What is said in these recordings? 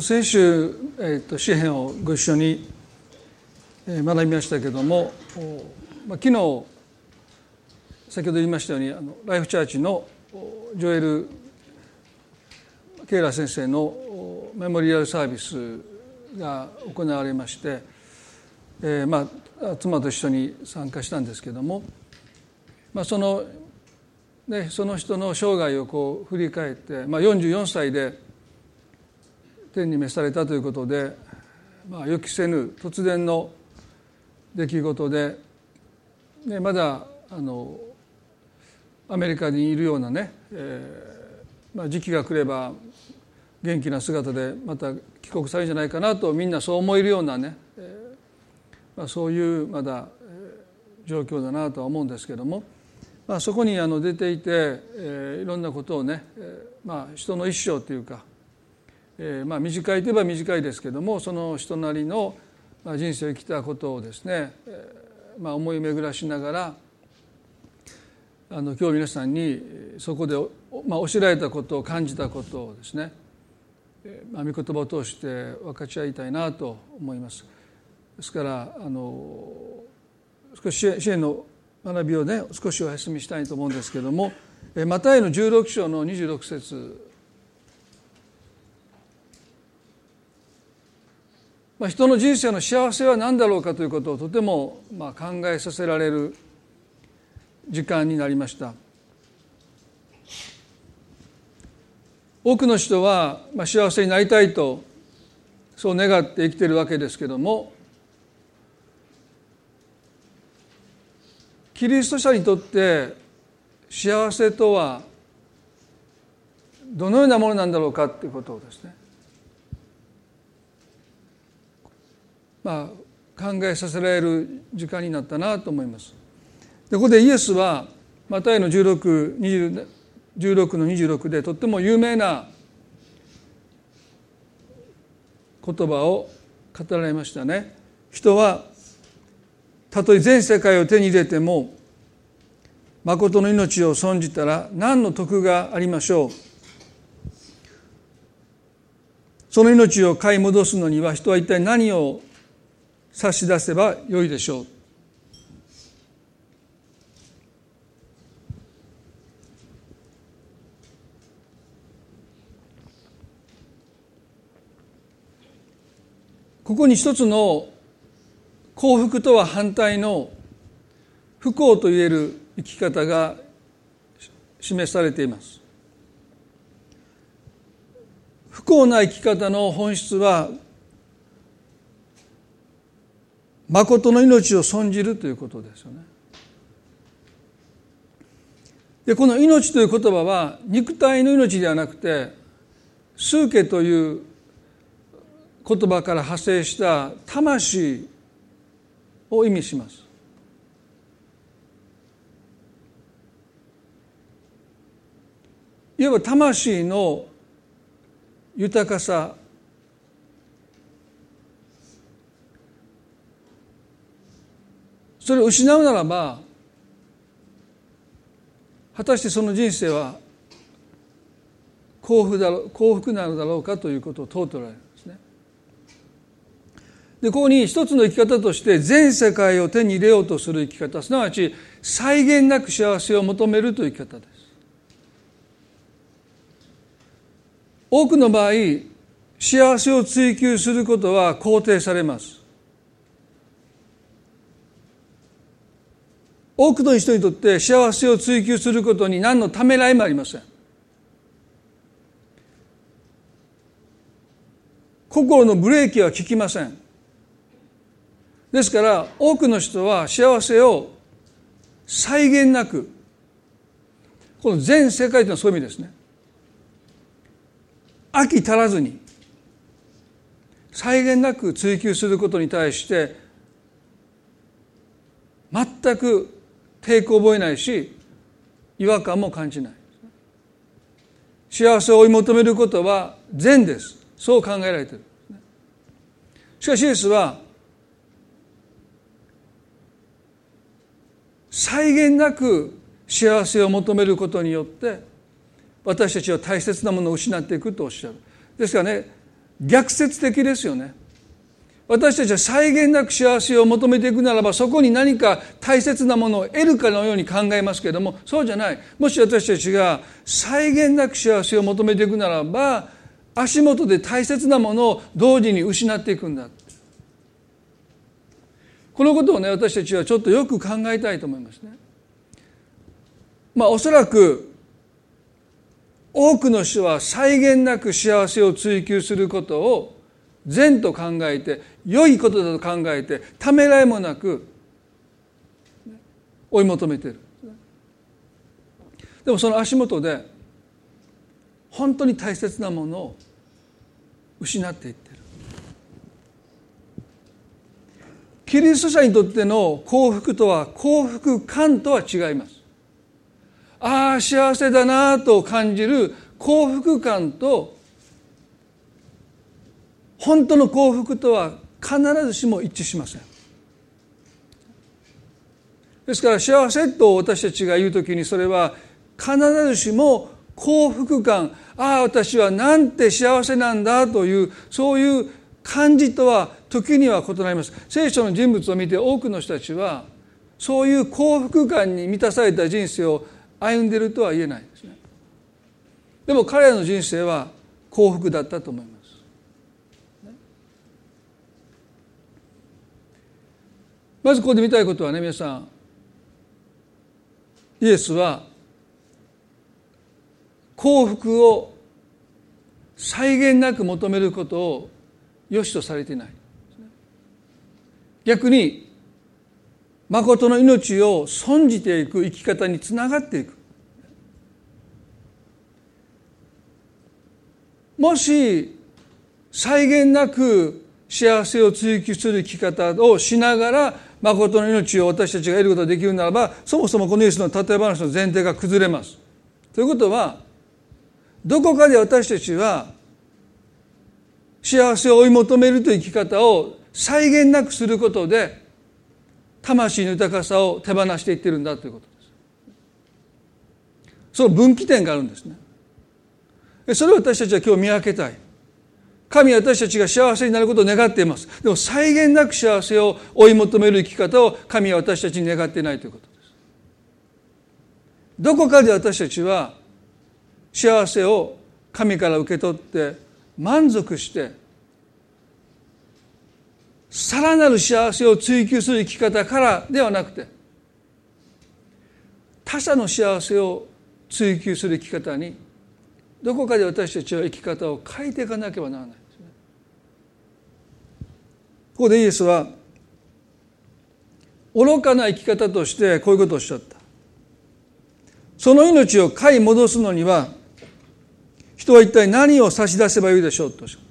先週、えー、と詩篇をご一緒に学びましたけども、まあ、昨日先ほど言いましたようにあのライフチャーチのジョエル・ケイラ先生のメモリアルサービスが行われまして、えー、まあ妻と一緒に参加したんですけども、まあ、そのね、その人の生涯をこう振り返って、まあ、44歳で天に召されたということで、まあ、予期せぬ突然の出来事で、ね、まだあのアメリカにいるようなね、えーまあ、時期が来れば元気な姿でまた帰国されるんじゃないかなとみんなそう思えるようなね、えーまあ、そういうまだ状況だなとは思うんですけども。まあ、そこにあの出ていて、えー、いろんなことをね、えーまあ、人の一生というか、えーまあ、短いといえば短いですけどもその人なりの人生を生きたことをですね、えーまあ、思い巡らしながらあの今日皆さんにそこで、まあ、教えられたことを感じたことをですね、まあ、御言葉を通して分かち合いたいなと思います。ですからあの少し支援の学びをね少しお休みしたいと思うんですけどもマタイの16章の26節まあ、人の人生の幸せは何だろうかということをとてもまあ考えさせられる時間になりました。多くの人はまあ幸せになりたいとそう願って生きてるわけですけどもキリスト者にとって幸せとはどのようなものなんだろうかということをですねまあ考えさせられる時間になったなと思います。でここでイエスはマタイの16 16の26でとっても有名な言葉を語られましたね。人はたとえ全世界を手に入れても誠の命を損じたら何の得がありましょうその命を買い戻すのには人は一体何を差し出せばよいでしょう。ここに一つの幸福とは反対の不幸といえる生き方が示されています。不幸な生き方の本質は誠の命を損じるということですよね。でこの命という言葉は肉体の命ではなくて数家という言葉から派生した魂を意味します。いわば魂の豊かさそれを失うならば果たしてその人生は幸福だろ幸福なのだろうかということを問うておられるんですね。でここに一つの生き方として全世界を手に入れようとする生き方すなわち際限なく幸せを求めるという生き方です。多くの場合幸せを追求することは肯定されます。多くの人にとって幸せを追求することに何のためらいもありません。心のブレーキは効きません。ですから多くの人は幸せを際限なくこの全世界というのはそういう意味ですね。飽き足らずに際限なく追求することに対して全く抵抗を覚えないし違和感も感じない。幸せを追い求めることは善です。そう考えられている。しかしイエスは際限なく幸せを求めることによって私たちは大切なものを失っていくとおっしゃる。ですからね逆説的ですよね。私たちは際限なく幸せを求めていくならばそこに何か大切なものを得るかのように考えますけれどもそうじゃないもし私たちが際限なく幸せを求めていくならば足元で大切なものを同時に失っていくんだこのことをね私たちはちょっとよく考えたいと思いますね。まあおそらく多くの人は際限なく幸せを追求することを善と考えて良いことだと考えてためらいもなく追い求めている。でもその足元で本当に大切なものを失っていってる。キリスト者にとっての幸福とは幸福感とは違います。ああ幸せだなと感じる幸福感と本当の幸福とは必ずしも一致しません。ですから幸せと私たちが言う時にそれは必ずしも幸福感ああ私はなんて幸せなんだというそういう感じとは時には異なります。聖書の人物を見て多くの人たちはそういう幸福感に満たされた人生を歩んでいるとは言えないですね。でも彼らの人生は幸福だったと思います。まずここで見たいことはね皆さん。イエスは幸福を際限なく求めることを良しとされていない。逆に誠の命を損じていく生き方につながっていく。もし際限なく幸せを追求する生き方をしながら誠の命を私たちが得ることができるならばそもそもこのイエスの例え話の前提が崩れます。ということはどこかで私たちは幸せを追い求めるという生き方を際限なくすることで魂の豊かさを手放していってるんだということです。その分岐点があるんですね。それを私たちは今日見分けたい。神は私たちが幸せになることを願っています。でも際限なく幸せを追い求める生き方を神は私たちに願っていないということです。どこかで私たちは幸せを神から受け取って満足してさらなる幸せを追求する生き方からではなくて他者の幸せを追求する生き方にどこかで私たちは生き方を変えていかなければならない。ここでイエスは愚かな生き方としてこういうことをおっしゃった。その命を買い戻すのには人は一体何を差し出せばよいでしょうとおっしゃった。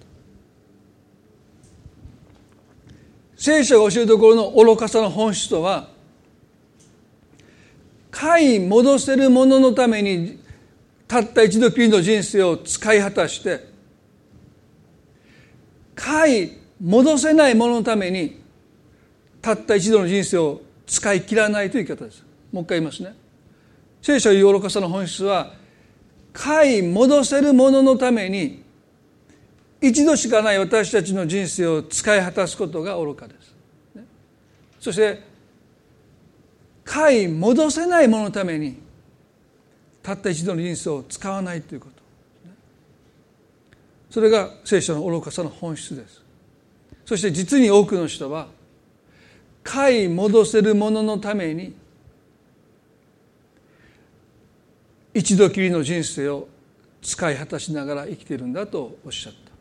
聖書が教えるところの愚かさの本質とは買い戻せるもののためにたった一度きりの人生を使い果たして買い戻せないもののためにたった一度の人生を使い切らないという言い方です。もう一回言いますね。聖書の愚かさの本質は買い戻せるもののために一度しかない私たちの人生を使い果たすことが愚かです、ね、そして買い戻せないもののためにたった一度の人生を使わないということ、それが聖書の愚かさの本質です。そして実に多くの人は買い戻せるもののために一度きりの人生を使い果たしながら生きているんだとおっしゃった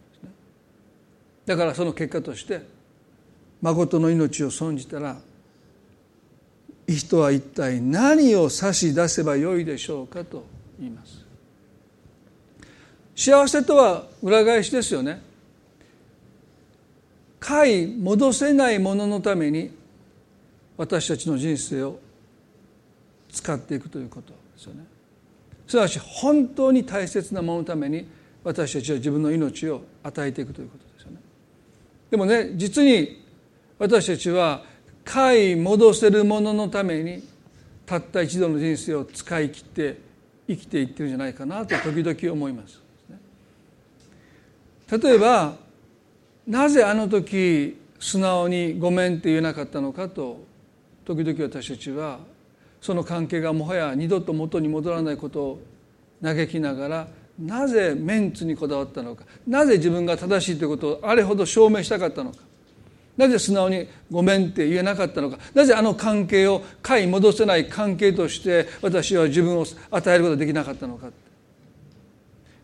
だからその結果として誠の命を損じたら人は一体何を差し出せばよいでしょうかと言います。幸せとは裏返しですよね。買い戻せないもののために私たちの人生を使っていくということですよね。すなわち本当に大切なもののために私たちは自分の命を与えていくということですよね。でもね実に私たちは買い戻せるもののためにたった一度の人生を使い切って生きていってるんじゃないかなと時々思います。例えばなぜあの時素直に「ごめん」って言えなかったのかと時々私たちはその関係がもはや二度と元に戻らないことを嘆きながらなぜメンツにこだわったのかなぜ自分が正しいということをあれほど証明したかったのかなぜ素直に「ごめん」って言えなかったのかなぜあの関係を買い戻せない関係として私は自分を与えることができなかったのか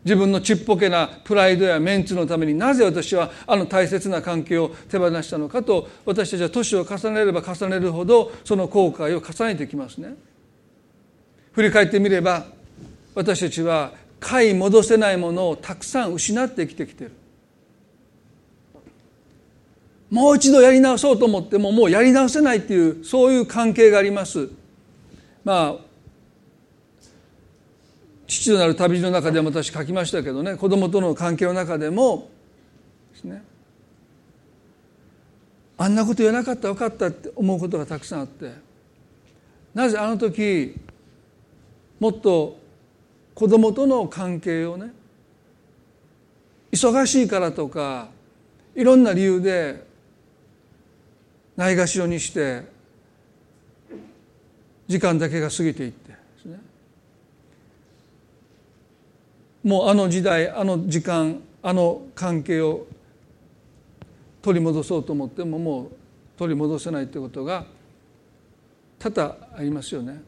自分のちっぽけなプライドやメンツのためになぜ私はあの大切な関係を手放したのかと私たちは年を重ねれば重ねるほどその後悔を重ねてきますね。振り返ってみれば私たちは買い戻せないものをたくさん失ってきてきてる。もう一度やり直そうと思ってももうやり直せないっていうそういう関係があります。まあ父となる旅路の中でも私書きましたけどね子供との関係の中でもですね。あんなこと言わなかった分かったって思うことがたくさんあってなぜあの時もっと子供との関係をね忙しいからとかいろんな理由でないがしろにして時間だけが過ぎていってですねもうあの時代あの時間あの関係を取り戻そうと思ってももう取り戻せないということが多々ありますよね。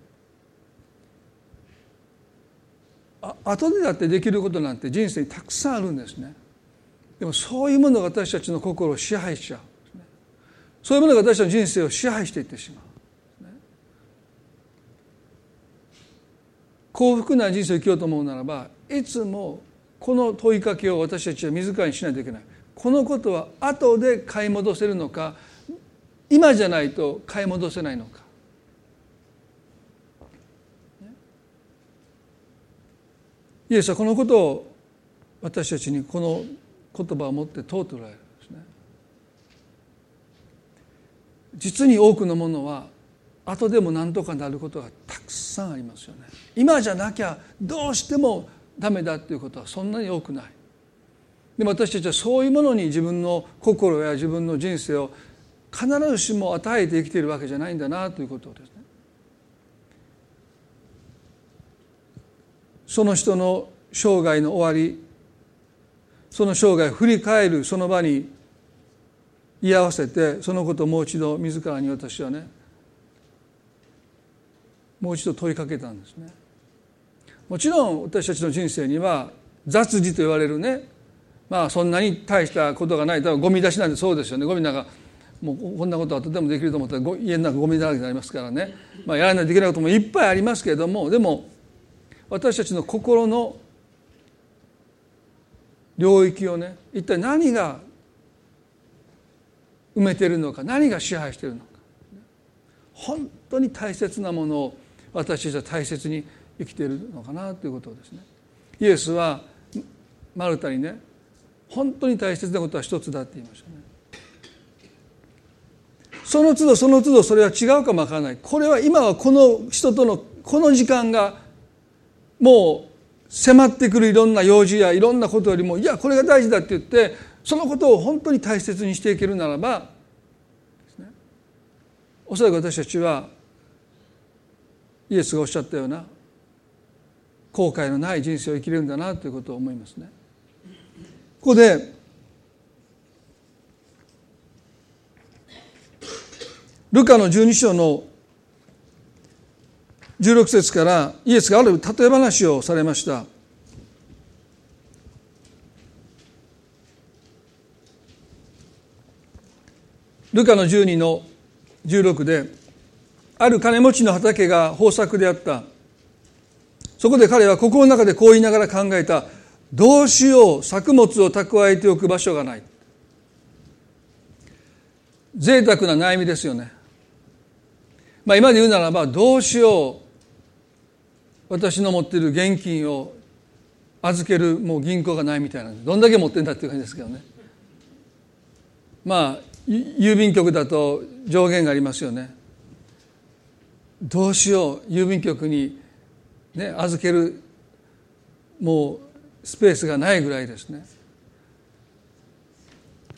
あ後でだってできることなんて人生にたくさんあるんですね。でもそういうものが私たちの心を支配しちゃう。そういうものが私たちの人生を支配していってしまう。幸福な人生を生きようと思うならばいつもこの問いかけを私たちは自らにしないといけない。このことは後で買い戻せるのか今じゃないと買い戻せないのか。イエスはこのことを私たちにこの言葉を持って問うておられるんですね。実に多くのものは後でも何とかなることがたくさんありますよね。今じゃなきゃどうしてもダメだっていうことはそんなに多くない。でも私たちはそういうものに自分の心や自分の人生を必ずしも与えて生きているわけじゃないんだなということですね。その人の生涯の終わりその生涯を振り返るその場に居合わせてそのことをもう一度自らに私はねもう一度問いかけたんですね。もちろん私たちの人生には雑事と言われるね。まあそんなに大したことがない。多分ゴミ出しなんてそうですよね。ゴミなんかもうこんなことはとてもできると思ったら家の中ゴミだらけになりますからね、まあ、やらないといけないこともいっぱいありますけれども。でも私たちの心の領域をね一体何が埋めてるのか何が支配してるのか。本当に大切なものを私たちは大切に生きているのかなということですね。イエスはマルタにね本当に大切なことは一つだって言いましたね。その都度その都度それは違うかもわからないこれは今はこの人とのこの時間がもう迫ってくるいろんな用事やいろんなことよりもいやこれが大事だって言ってそのことを本当に大切にしていけるならば、おそらく私たちはイエスがおっしゃったような後悔のない人生を生きれるんだなということを思いますね。ここでルカの12章の16節からイエスがある例え話をされました。ルカの12の16である金持ちの畑が豊作であった。そこで彼は心の中でこう言いながら考えた。どうしよう作物を蓄えておく場所がない。贅沢な悩みですよね。まあ今で言うならばどうしよう私の持っている現金を預けるもう銀行がないみたいなどんだけ持ってんだっていう感じですけどね。まあ郵便局だと上限がありますよね。どうしよう郵便局に、ね、預けるもうスペースがないぐらいですね。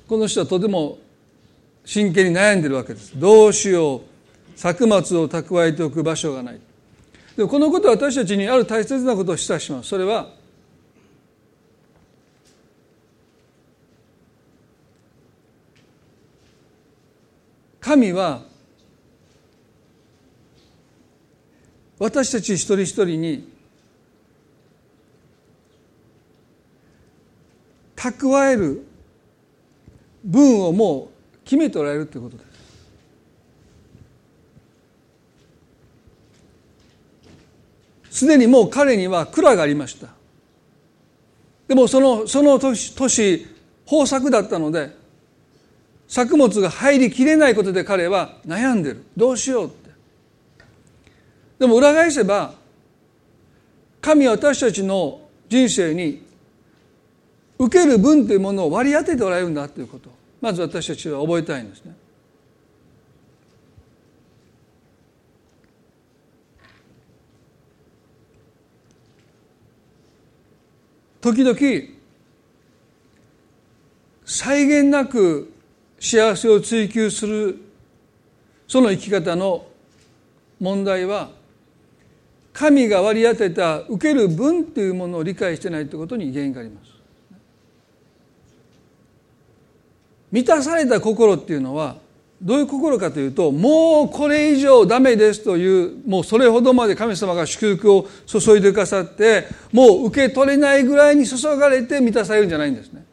この人はとても真剣に悩んでるわけです。どうしよう作物を蓄えておく場所がない。でもこのことは私たちにある大切なことを示唆します。それは神は私たち一人一人に蓄える分をもう決めておられるということです。すでにもう彼には蔵がありました。でもそのその年年豊作だったので作物が入りきれないことで彼は悩んでるどうしようっでも裏返せば神は私たちの人生に受ける分というものを割り当てておられるんだということまず私たちは覚えたいんですね。時々際限なく幸せを追求するその生き方の問題は神が割り当てた受ける分というものを理解してないということに原因があります。満たされた心っていうのはどういう心かというともうこれ以上ダメですというもうそれほどまで神様が祝福を注いでくださってもう受け取れないぐらいに注がれて満たされるんじゃないんですね。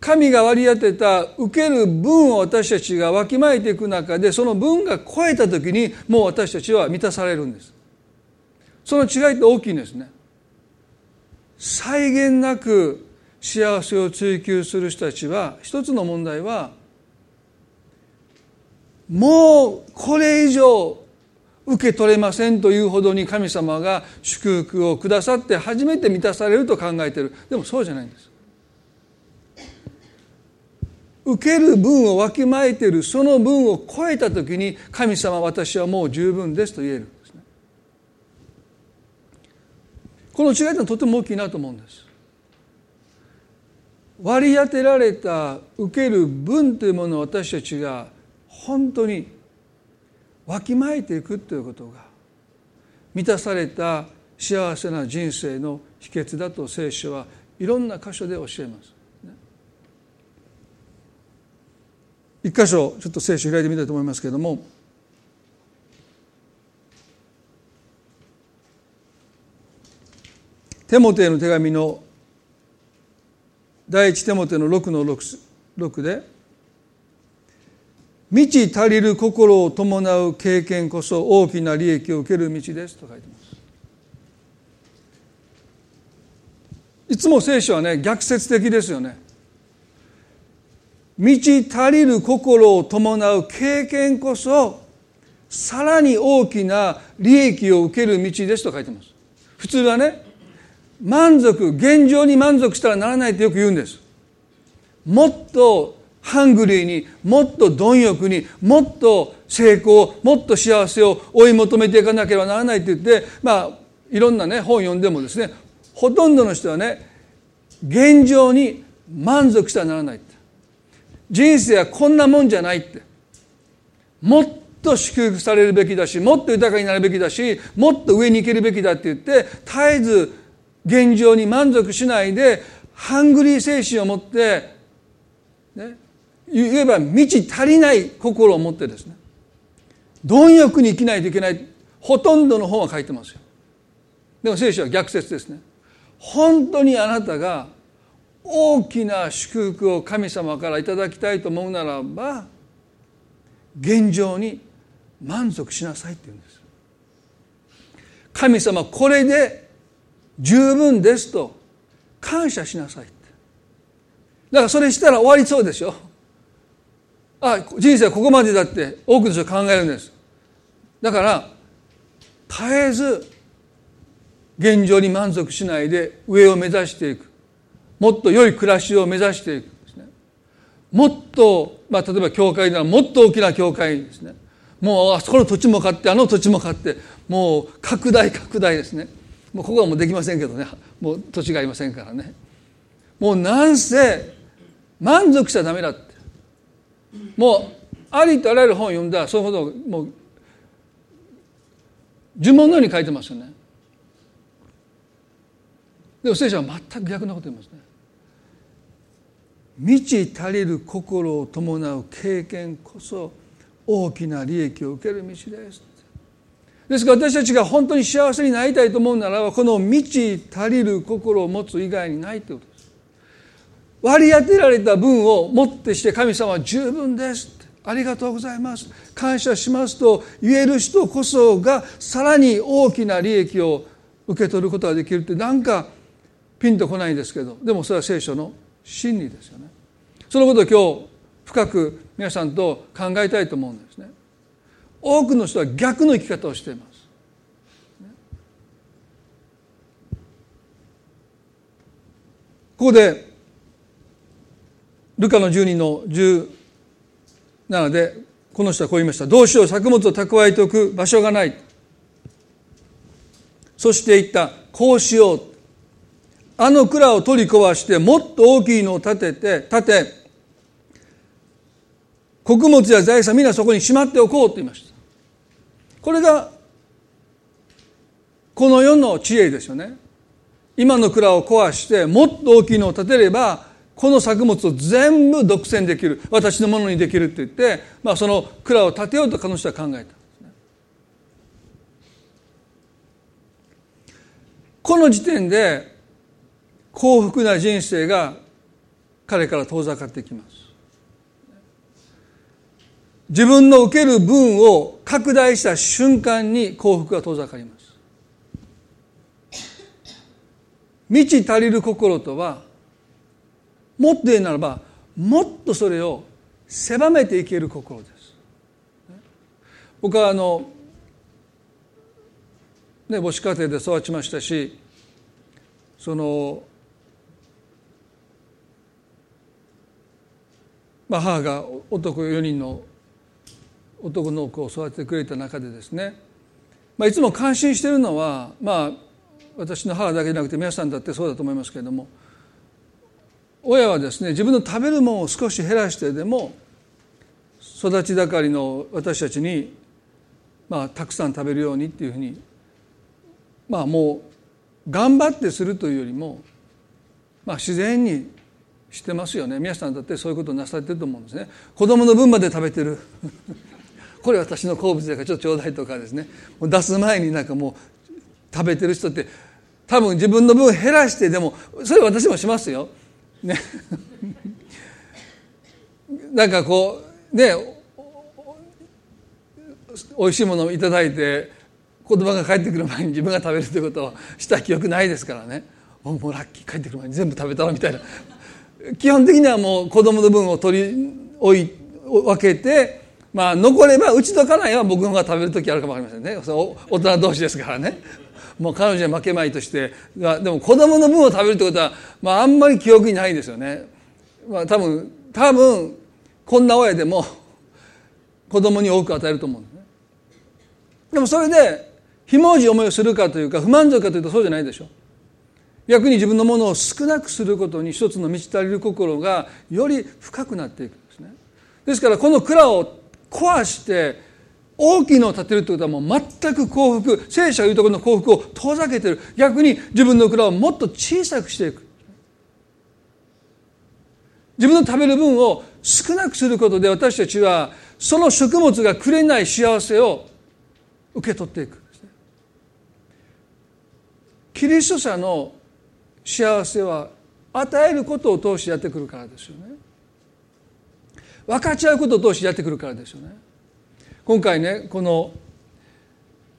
神が割り当てた受ける分を私たちがわきまえていく中でその分が超えた時にもう私たちは満たされるんです。その違いって大きいんですね。際限なく幸せを追求する人たちは一つの問題はもうこれ以上受け取れませんというほどに神様が祝福をくださって初めて満たされると考えているでもそうじゃないんです受ける分をわきまえているその分を超えた時に神様私はもう十分ですと言えるんですねこの違いというのはとても大きいなと思うんです割り当てられた受ける分というものを私たちが本当にわきまえていくということが満たされた幸せな人生の秘訣だと聖書はいろんな箇所で教えます。一箇所ちょっと聖書開いてみたいと思いますけれどもテモテへの手紙の第一手モテの6の 6, 6で「満ち足りる心を伴う経験こそ大きな利益を受ける道です」と書いてます。いつも聖書はね逆説的ですよね。満ち足りる心を伴う経験こそさらに大きな利益を受ける道ですと書いてます。普通はね満足現状に満足したらならないってよく言うんですもっとハングリーにもっと貪欲にもっと成功もっと幸せを追い求めていかなければならないって言ってまあいろんなね本を読んでもですねほとんどの人はね現状に満足したらならない人生はこんなもんじゃないって。もっと祝福されるべきだしもっと豊かになるべきだしもっと上に行けるべきだって言って絶えず現状に満足しないでハングリー精神を持って、ね、言えば満ち足りない心を持ってですね貪欲に生きないといけないほとんどの本は書いてますよ。でも聖書は逆説ですね。本当にあなたが大きな祝福を神様からいただきたいと思うならば現状に満足しなさいって言うんです。神様これで十分ですと感謝しなさいって。だからそれしたら終わりそうでしょ。あ人生はここまでだって多くの人は考えるんです。だから絶えず現状に満足しないで上を目指していく。もっと良い暮らしを目指していくですね。もっと、まあ、例えば教会ならもっと大きな教会ですね。もうあそこの土地も買ってあの土地も買ってもう拡大拡大ですね。もうここはもうできませんけどね。もう土地がありませんからね。もうなんせ満足しちゃダメだって。もうありとあらゆる本を読んだらそのこともう呪文のように書いてますよね。でも聖書は全く逆なこと言いますね。満ち足りる心を伴う経験こそ大きな利益を受ける道ですですから私たちが本当に幸せになりたいと思うならばこの満ち足りる心を持つ以外にないということです。割り当てられた分をもってして神様は十分ですありがとうございます。感謝しますと言える人こそがさらに大きな利益を受け取ることができるって。なんかピンとこないんですけどでもそれは聖書の真理ですよねそのことを今日深く皆さんと考えたいと思うんですね多くの人は逆の生き方をしています。ここでルカの12の17でこの人はこう言いました。どうしよう作物を蓄えておく場所がない。そして言った。こうしよう。あの蔵を取り壊してもっと大きいのを建てて、建て、穀物や財産皆そこにしまっておこうと言いました。これがこの世の知恵ですよね今の蔵を壊してもっと大きいのを建てればこの作物を全部独占できる私のものにできるって言って、まあ、その蔵を建てようと彼の人は考えたこの時点で幸福な人生が彼から遠ざかってきます。自分の受ける分を拡大した瞬間に幸福が遠ざかります。満ち足りる心とはもっと言うならばもっとそれを狭めていける心です。僕はあのね母子家庭で育ちましたしそのまあ母が男4人の男の子を育ててくれた中でですね、まあ、いつも感心してるのはまあ私の母だけじゃなくて皆さんだってそうだと思いますけれども親はですね自分の食べるものを少し減らしてでも育ち盛りの私たちに、まあ、たくさん食べるようにっていうふうにまあもう頑張ってするというよりも、まあ、自然にしてますよね。皆さんだってそういうことなされてると思うんですね。子供の分まで食べてる。これ私の好物だからちょっとちょうだいとかですね。もう出す前になんかもう食べてる人って多分自分の分減らしてでもそれ私もしますよ。ね。なんかこうね美味しいものを頂いて子供が帰ってくる前に自分が食べるということをした記憶ないですからね。もうラッキー。帰ってくる前に全部食べたのみたいな。基本的にはもう子供の分を取り置い分けてまあ残ればうちと家内は僕の方が食べる時あるかもわかりませんね。大人同士ですからね。もう彼女に負けまいとして。でも子供の分を食べるってことは、まあ、あんまり記憶にないですよね、まあ、多分多分こんな親でも子供に多く与えると思うんででもそれでひもじ思いをするかというか不満足かというとそうじゃないでしょ。逆に自分のものを少なくすることに一つの満ち足りる心がより深くなっていくんですね。ですからこの蔵を壊して大きいのを建てるってことはもう全く幸福聖書が言うところの幸福を遠ざけてる。逆に自分の蔵をもっと小さくしていく。自分の食べる分を少なくすることで私たちはその食物がくれない幸せを受け取っていくキリスト者の幸せは与えることを通してやってくるからですよね。分かち合うことを通してやってくるからですよね。今回ねこの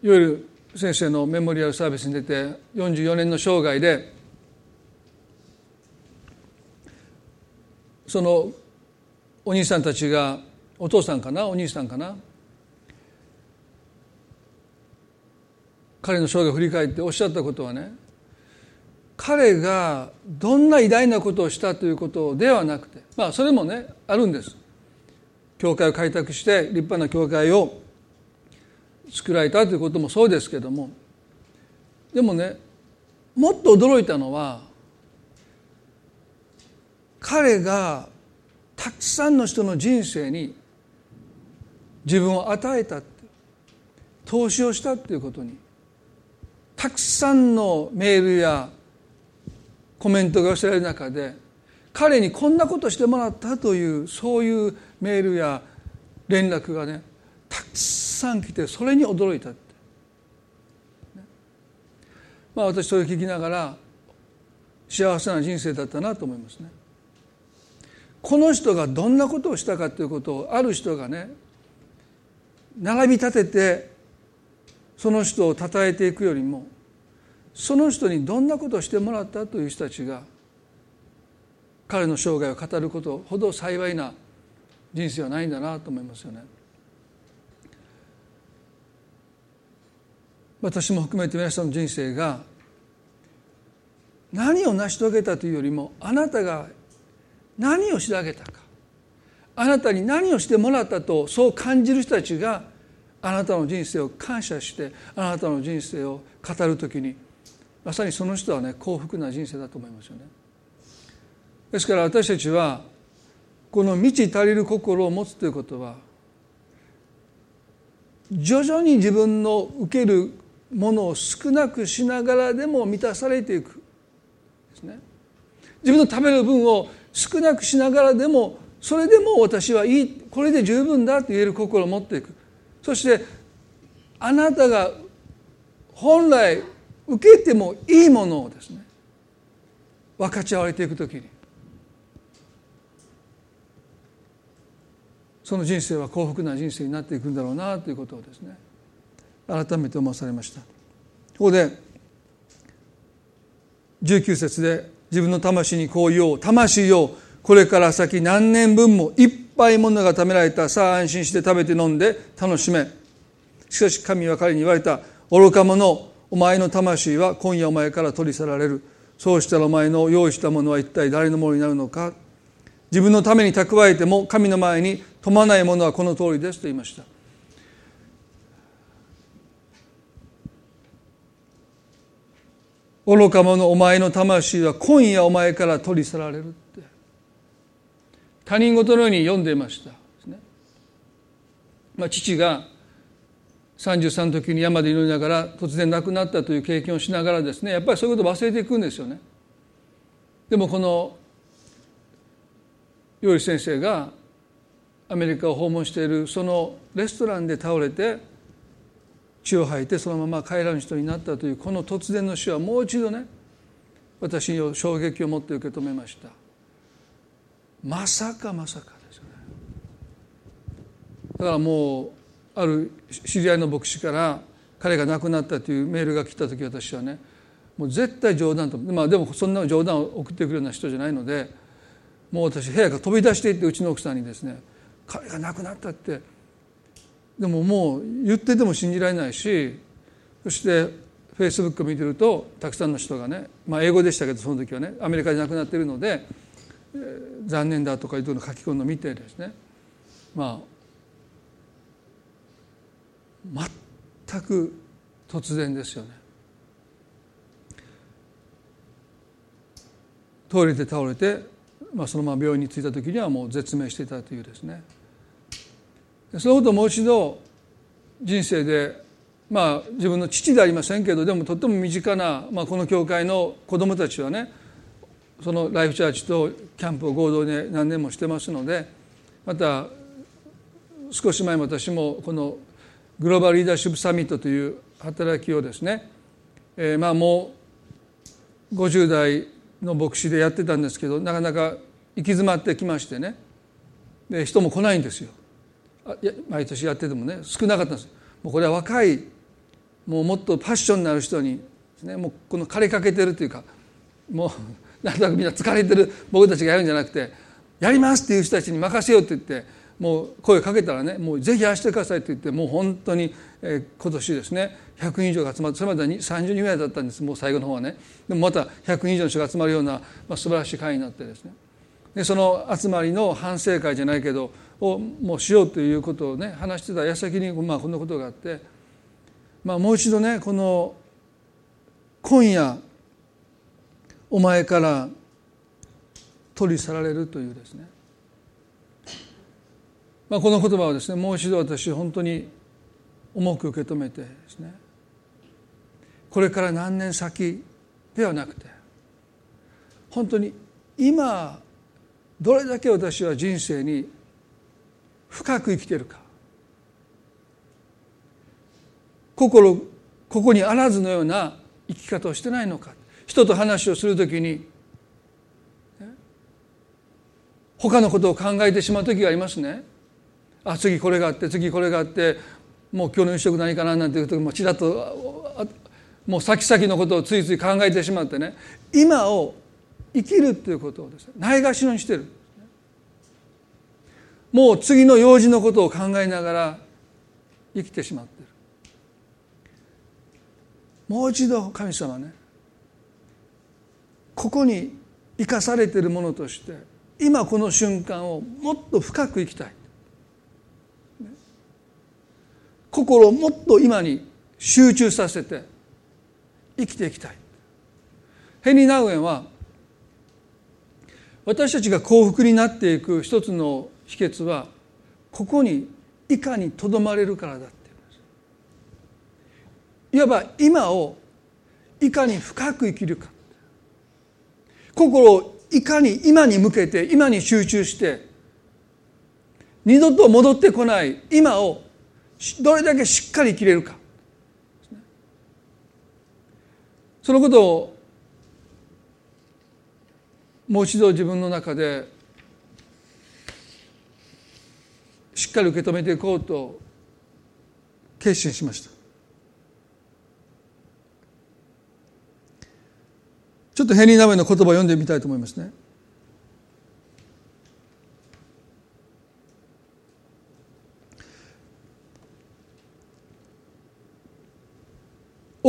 いわゆる先生のメモリアルサービスに出て44年の生涯でそのお兄さんたちがお父さんかなお兄さんかな彼の生涯を振り返っておっしゃったことはね彼がどんな偉大なことをしたということではなくてまあそれもねあるんです。教会を開拓して立派な教会を作られたということもそうですけども。でもねもっと驚いたのは彼がたくさんの人の人生に自分を与えた投資をしたっていうことにたくさんのメールやコメントが寄せられる中で彼にこんなことしてもらったというそういうメールや連絡がねたくさん来てそれに驚いたって、まあ私それを聞きながら幸せな人生だったなと思いますね。この人がどんなことをしたかということをある人がね並び立ててその人を称えていくよりもその人にどんなことをしてもらったという人たちが彼の生涯を語ることほど幸いな人生はないんだなと思いますよね。私も含めて皆さんの人生が何を成し遂げたというよりもあなたが何をしてあげたかあなたに何をしてもらったとそう感じる人たちがあなたの人生を感謝してあなたの人生を語る時にまさにその人はね幸福な人生だと思いますよね。ですから私たちはこの満ち足りる心を持つということは徐々に自分の受けるものを少なくしながらでも満たされていくですね。自分の食べる分を少なくしながらでもそれでも私はいいこれで十分だと言える心を持っていくそしてあなたが本来受けてもいいものをですね分かち合われていくときにその人生は幸福な人生になっていくんだろうなということをですね改めて思わされました。ここで19節で自分の魂にこう言おう魂よこれから先何年分もいっぱいものが貯められたさあ安心して食べて飲んで楽しめ。しかし神は彼に言われた愚か者お前の魂は今夜お前から取り去られる。そうしたらお前の用意したものは一体誰のものになるのか。自分のために蓄えても神の前に富まないものはこの通りですと言いました。愚か者お前の魂は今夜お前から取り去られるって。他人事のように読んでいました、まあ、父が33の時に山で祈りながら突然亡くなったという経験をしながらですねやっぱりそういうことを忘れていくんですよね。でもこのヨリ先生がアメリカを訪問しているそのレストランで倒れて血を吐いてそのまま帰らぬ人になったというこの突然の死はもう一度ね私に衝撃を持って受け止めましたまさかまさかですよねだからもうある知り合いの牧師から彼が亡くなったというメールが来た時私はねもう絶対冗談とまあでもそんな冗談を送ってくるような人じゃないのでもう私部屋から飛び出していってうちの奥さんにですね彼が亡くなったって。でももう言ってても信じられないしそしてフェイスブックを見てるとたくさんの人がね、まあ、英語でしたけどその時はねアメリカで亡くなっているので、えー、残念だとかいうの書き込んのを見てですねまあ全く突然ですよね。トイレで倒れて、まあ、そのまま病院に着いた時にはもう絶命していたというですねそのことをもう一度人生でまあ自分の父でありませんけどでもとっても身近な、まあ、この教会の子どもたちはねそのライフチャーチとキャンプを合同で何年もしてますのでまた少し前も私もこのグローバルリーダーシップサミットという働きをですね、えー、まあもう50代の牧師でやってたんですけどなかなか行き詰まってきましてね。で人も来ないんですよ。毎年やっててもね少なかったんです。もうこれは若いもうもっとパッションになる人にねもうこの枯れかけてるというかもう なんとなくみんな疲れてる僕たちがやるんじゃなくてやりますっていう人たちに任せようって言ってもう声かけたらねもうぜひやらせてくださいって言ってもう本当に、えー、今年ですね100人以上が集まってそれまでは30人ぐらいだったんですもう最後の方はね。でもまた100人以上の人が集まるような、まあ、素晴らしい会になってですね。でその集まりの反省会じゃないけどをもうしようということをね話してた矢先に、まあ、こんなことがあって、まあ、もう一度ねこの今夜お前から取り去られるというですね。まあ、この言葉をですねもう一度私本当に重く受け止めてですねこれから何年先ではなくて本当に今どれだけ私は人生に深く生きているか心ここにあらずのような生き方をしてないのか人と話をするときに他のことを考えてしまう時がありますね。あ次これがあって次これがあってもう今日の夕食何かななんていう時もちらっともう先々のことをついつい考えてしまってね今を生きるっていうことをですねないがしろにしてる。もう次の用事のことを考えながら生きてしまってる。もう一度神様ねここに生かされているものとして今この瞬間をもっと深く生きたい。心をもっと今に集中させて生きていきたい。ヘニー・ナウエンは私たちが幸福になっていく一つの秘訣はここにいかにとどまれるからだっていうんです。いわば今をいかに深く生きるか。心をいかに今に向けて今に集中して二度と戻ってこない今をどれだけしっかり生きれるか。そのことをもう一度自分の中でしっかり受け止めていこうと決心しました。ちょっとヘニー・ナメの言葉を読んでみたいと思いますね。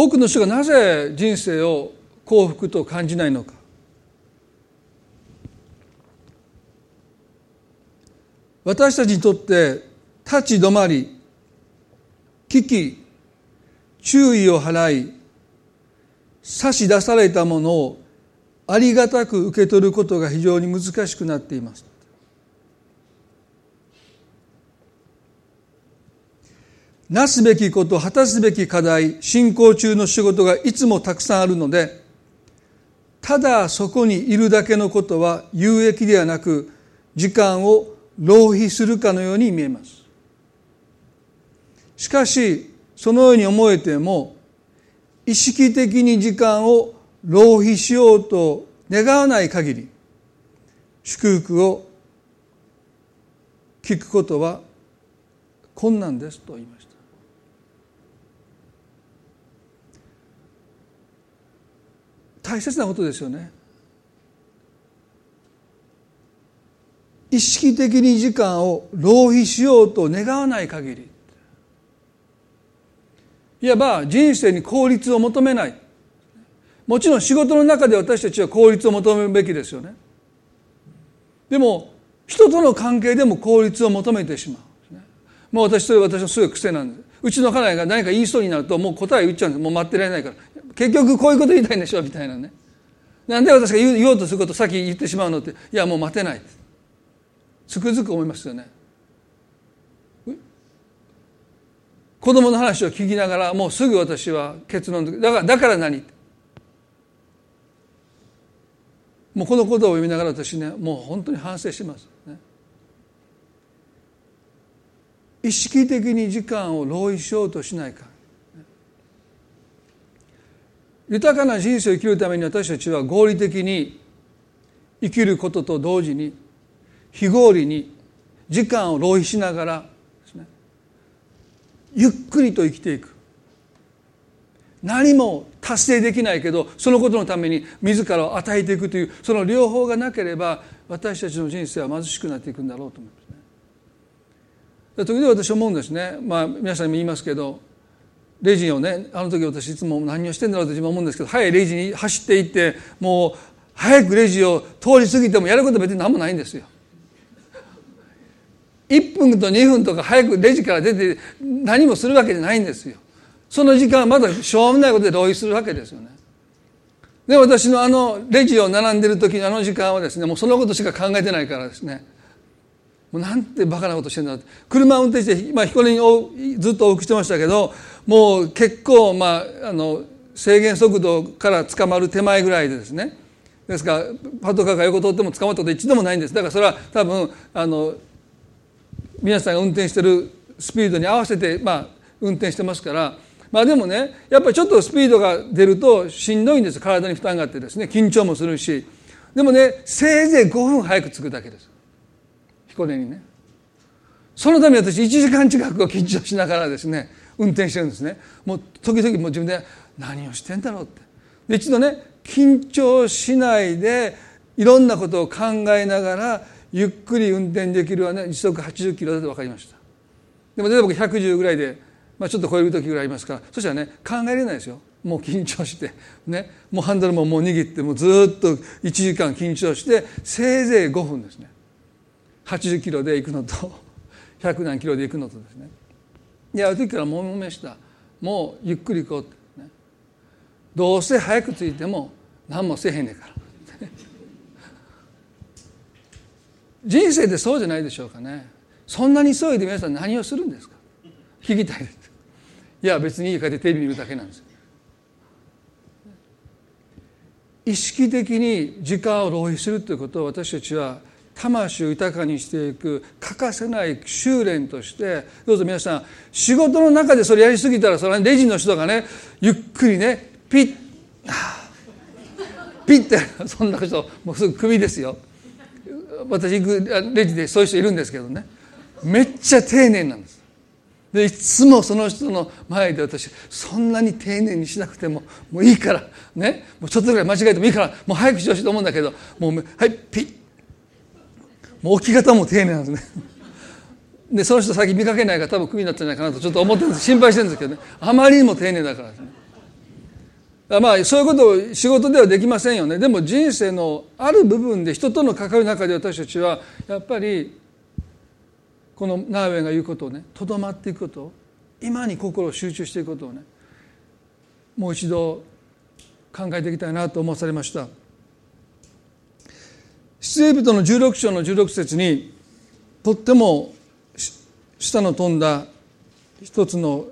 多くの人がなぜ人生を幸福と感じないのか。私たちにとって立ち止まり危機注意を払い差し出されたものをありがたく受け取ることが非常に難しくなっています。なすべきこと果たすべき課題進行中の仕事がいつもたくさんあるのでただそこにいるだけのことは有益ではなく時間を浪費するかのように見えます。しかしそのように思えても意識的に時間を浪費しようと願わない限り祝福を聞くことは困難ですと言いました大切なことですよね。意識的に時間を浪費しようと願わない限り。いわば人生に効率を求めない。もちろん仕事の中で私たちは効率を求めるべきですよね。でも人との関係でも効率を求めてしまう、もう私それ私のすごい癖なんで。すうちの家内が何か言いそうになるともう答え言っちゃうんです。もう待ってられないから。結局こういうこと言いたいんでしょみたいなね。なんで私が言おうとすることを先言ってしまうのって。いやもう待てない。つくづく思いますよね。子供の話を聞きながらもうすぐ私は結論だからだから何？もうこのことを読みながら私ねもう本当に反省してます、意識的に時間を浪費しようとしないか。豊かな人生を生きるために私たちは合理的に生きることと同時に非合理に時間を浪費しながらですねゆっくりと生きていく何も達成できないけどそのことのために自らを与えていくというその両方がなければ私たちの人生は貧しくなっていくんだろうと思いますね。時々私思うんですねまあ皆さんにも言いますけどレジをねあの時私いつも何をしてんだろうと自分は思うんですけど早いレジに走っていってもう早くレジを通り過ぎてもやること別に何もないんですよ。1分と2分とか早くレジから出て何もするわけじゃないんですよ。その時間はまだしょうもないことで浪費するわけですよね。で私のあのレジを並んでる時のあの時間はですねもうそのことしか考えてないからですねもうなんてバカなことしてんだ車を運転して、まあ、彦根にずっと往復してましたけどもう結構、まあ、あの制限速度から捕まる手前ぐらいでですね。ですからパトカーが横通っても捕まったこと一度もないんです。だからそれは多分あの皆さんが運転してるスピードに合わせて、まあ、運転してますから。まあでもねやっぱりちょっとスピードが出るとしんどいんです。体に負担があってですね。緊張もするし。でもねせいぜい5分早く着くだけです。彦根にね。そのために私1時間近く緊張しながらですね運転してるんですね。もう時々もう自分で何をしてんだろうって。で一度ね緊張しないでいろんなことを考えながらゆっくり運転できるはね時速80キロだと分かりました。でも例えば僕110ぐらいで、まあ、ちょっと超える時ぐらいありますからそしたらね考えれないですよ。もう緊張してね。もうハンドルももう握ってもうずっと1時間緊張してせいぜい5分ですね。80キロで行くのと100何キロで行くのとですね。いやある時からもめした。もうゆっくり行こうって、ね、どうせ早く着いても何もせへんねんから。人生でそうじゃないでしょうかね。そんなに急いで皆さん何をするんですか？聞きたいです。いや別に家帰ってテレビ見るだけなんです意識的に時間を浪費するということを私たちは魂を豊かにしていく欠かせない修練としてどうぞ皆さん仕事の中でそれやりすぎたらそれレジの人がねゆっくりねピッピッてそんな人もうすぐクビですよ。私行くレジでそういう人いるんですけどね。めっちゃ丁寧なんです。でいつもその人の前で私そんなに丁寧にしなくてももういいからねもうちょっとぐらい間違えてもいいからもう早くしてほしいと思うんだけどもうはいピッ。もう置き方も丁寧なんですね。でその人先見かけないから多分クビになったんじゃないかなとちょっと思ってるんです。心配してるんですけどね。あまりにも丁寧だからですね。まあそういうことを仕事ではできませんよね。でも人生のある部分で人との関わりの中で私たちはやっぱりこのナーウェンが言うことをねとどまっていくこと今に心を集中していくことをねもう一度考えていきたいなと思わされました。出エビトの16章の16節にとっても下の飛んだ一つの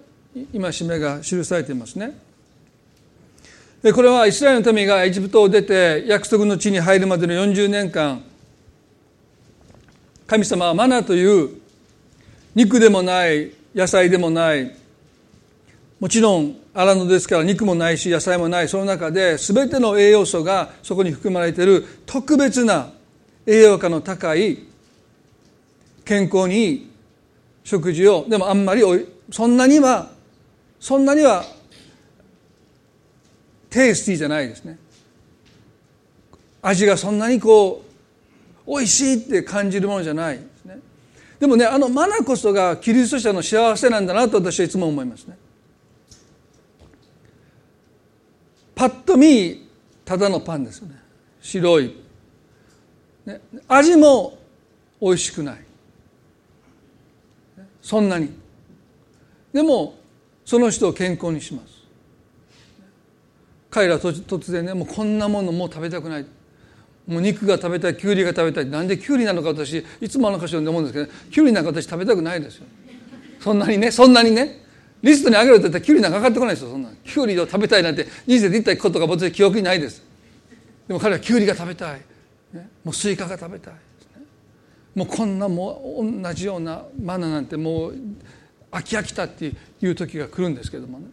戒めが記されていますね。これはイスラエルの民がエジプトを出て約束の地に入るまでの40年間神様はマナという肉でもない野菜でもないもちろん荒野ですから肉もないし野菜もないその中で全ての栄養素がそこに含まれている特別な栄養価の高い健康にいい食事をでもあんまりそんなにはそんなにはテイスティーじゃないですね。味がそんなにこう美味しいって感じるものじゃないですね。でもねあのマナこそがキリスト者の幸せなんだなと私はいつも思いますね。パッと見ただのパンですよね。白いね、味も美味しくない。そんなに。でもその人を健康にします。彼ら突然ねもうこんなものもう食べたくない。もう肉が食べたいきゅうりが食べたい。なんできゅうりなのか私いつもあの箇所で思うんですけどきゅうりなんか私食べたくないですよ。そんなにねそんなにね。リストにあげろって言ったらきゅうりなんか上がってこないですよ。そんなきゅうりを食べたいなんて人生で言ったことが私記憶にないです。でも彼はきゅうりが食べたい、もうスイカが食べたい、ね、もうこんなも同じようなマナなんてもう飽き飽きだっていう時が来るんですけどもね。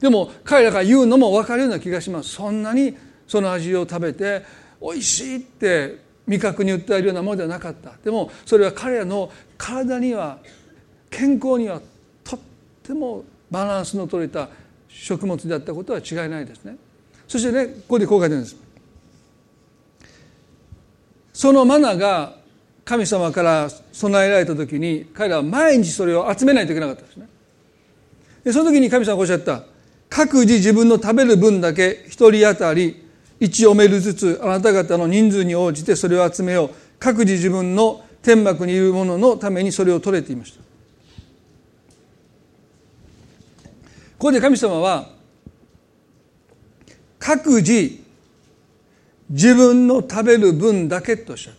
でも彼らが言うのも分かるような気がします。そんなにその味を食べて美味しいって味覚に訴えるようなものではなかった。でもそれは彼らの体には健康にはとってもバランスの取れた食物であったことは違いないですね。そしてねここでこう書いてるんです。そのマナが神様から備えられた時に彼らは毎日それを集めないといけなかったですね。でその時に神様がおっしゃった。各自自分の食べる分だけ一人当たり1オメルずつあなた方の人数に応じてそれを集めよう。各自自分の天幕にいる者のためにそれを取れていました。ここで神様は各自自分の食べる分だけとおっしゃった。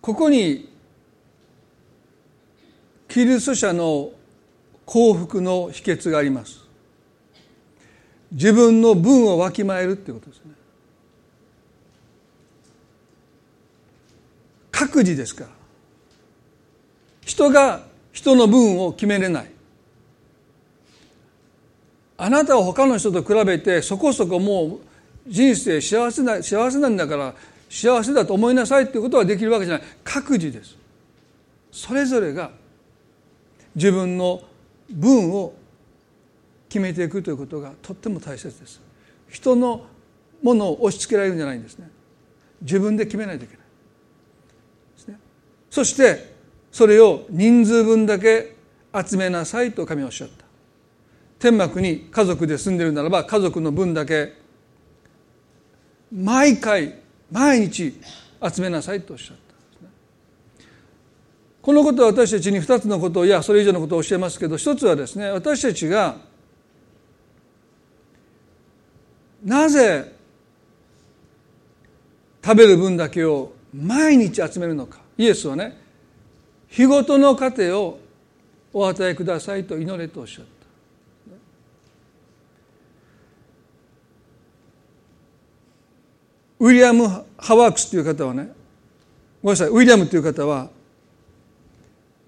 ここにキリスト者の幸福の秘訣があります。自分の分をわきまえるっていうことですね。各自ですから。人が人の分を決めれない。あなたは他の人と比べてそこそこもう人生幸せな幸せなんだから幸せだと思いなさいっていうことはできるわけじゃない。各自です。それぞれが自分の分を決めていくということがとっても大切です。人のものを押し付けられるんじゃないんですね。自分で決めないといけない。ですね。そしてそれを人数分だけ集めなさいと神はおっしゃった。天幕に家族で住んでるならば家族の分だけ毎回毎日集めなさいとおっしゃった。このことは私たちに2つのこといやそれ以上のことを教えますけど一つはですね私たちがなぜ食べる分だけを毎日集めるのか。イエスはね日ごとの糧をお与えくださいと祈れとおっしゃった。ウィリアム・ハワークスという方はねごめんなさいウィリアムという方は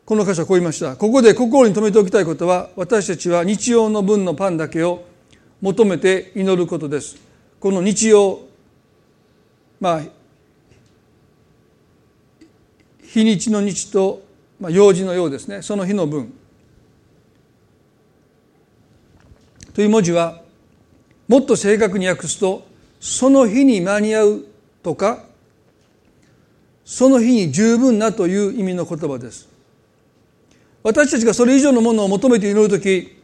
この箇所はこう言いました。ここで心に留めておきたいことは私たちは日曜の分のパンだけを求めて祈ることです。この日曜まあ日にちの日と、まあ、用事のようですね。その日の分。という文字はもっと正確に訳すとその日に間に合うとかその日に十分なという意味の言葉です。私たちがそれ以上のものを求めて祈る時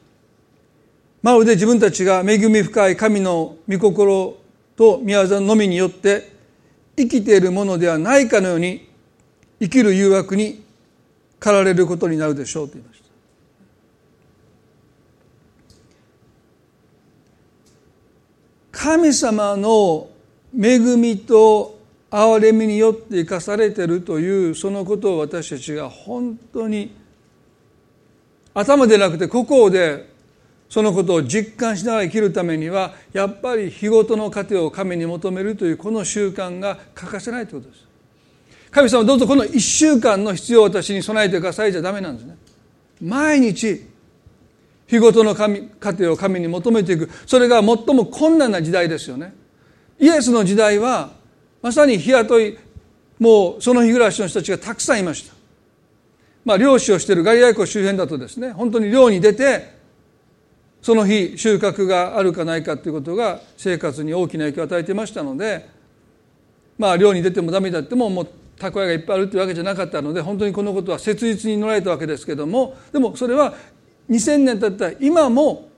まるで自分たちが恵み深い神の御心と御業のみによって生きているものではないかのように生きる誘惑に駆られることになるでしょうと言いました神様の恵みと憐れみによって生かされてるというそのことを私たちが本当に頭でなくて個々でそのことを実感しながら生きるためにはやっぱり日ごとの糧を神に求めるというこの習慣が欠かせないということです。神様どうぞこの1週間の必要を私に備えてください。じゃダメなんですね。毎日日ごとの神糧を神に求めていく。それが最も困難な時代ですよね。イエスの時代はまさに日雇いもうその日暮らしの人たちがたくさんいました。まあ、漁師をしているガリラ湖周辺だとですね本当に漁に出てその日収穫があるかないかということが生活に大きな影響を与えていましたのでまあ漁に出てもダメだってももう蓄えがいっぱいあるというわけじゃなかったので本当にこのことは切実に乗られたわけですけどもでもそれは2000年経った今も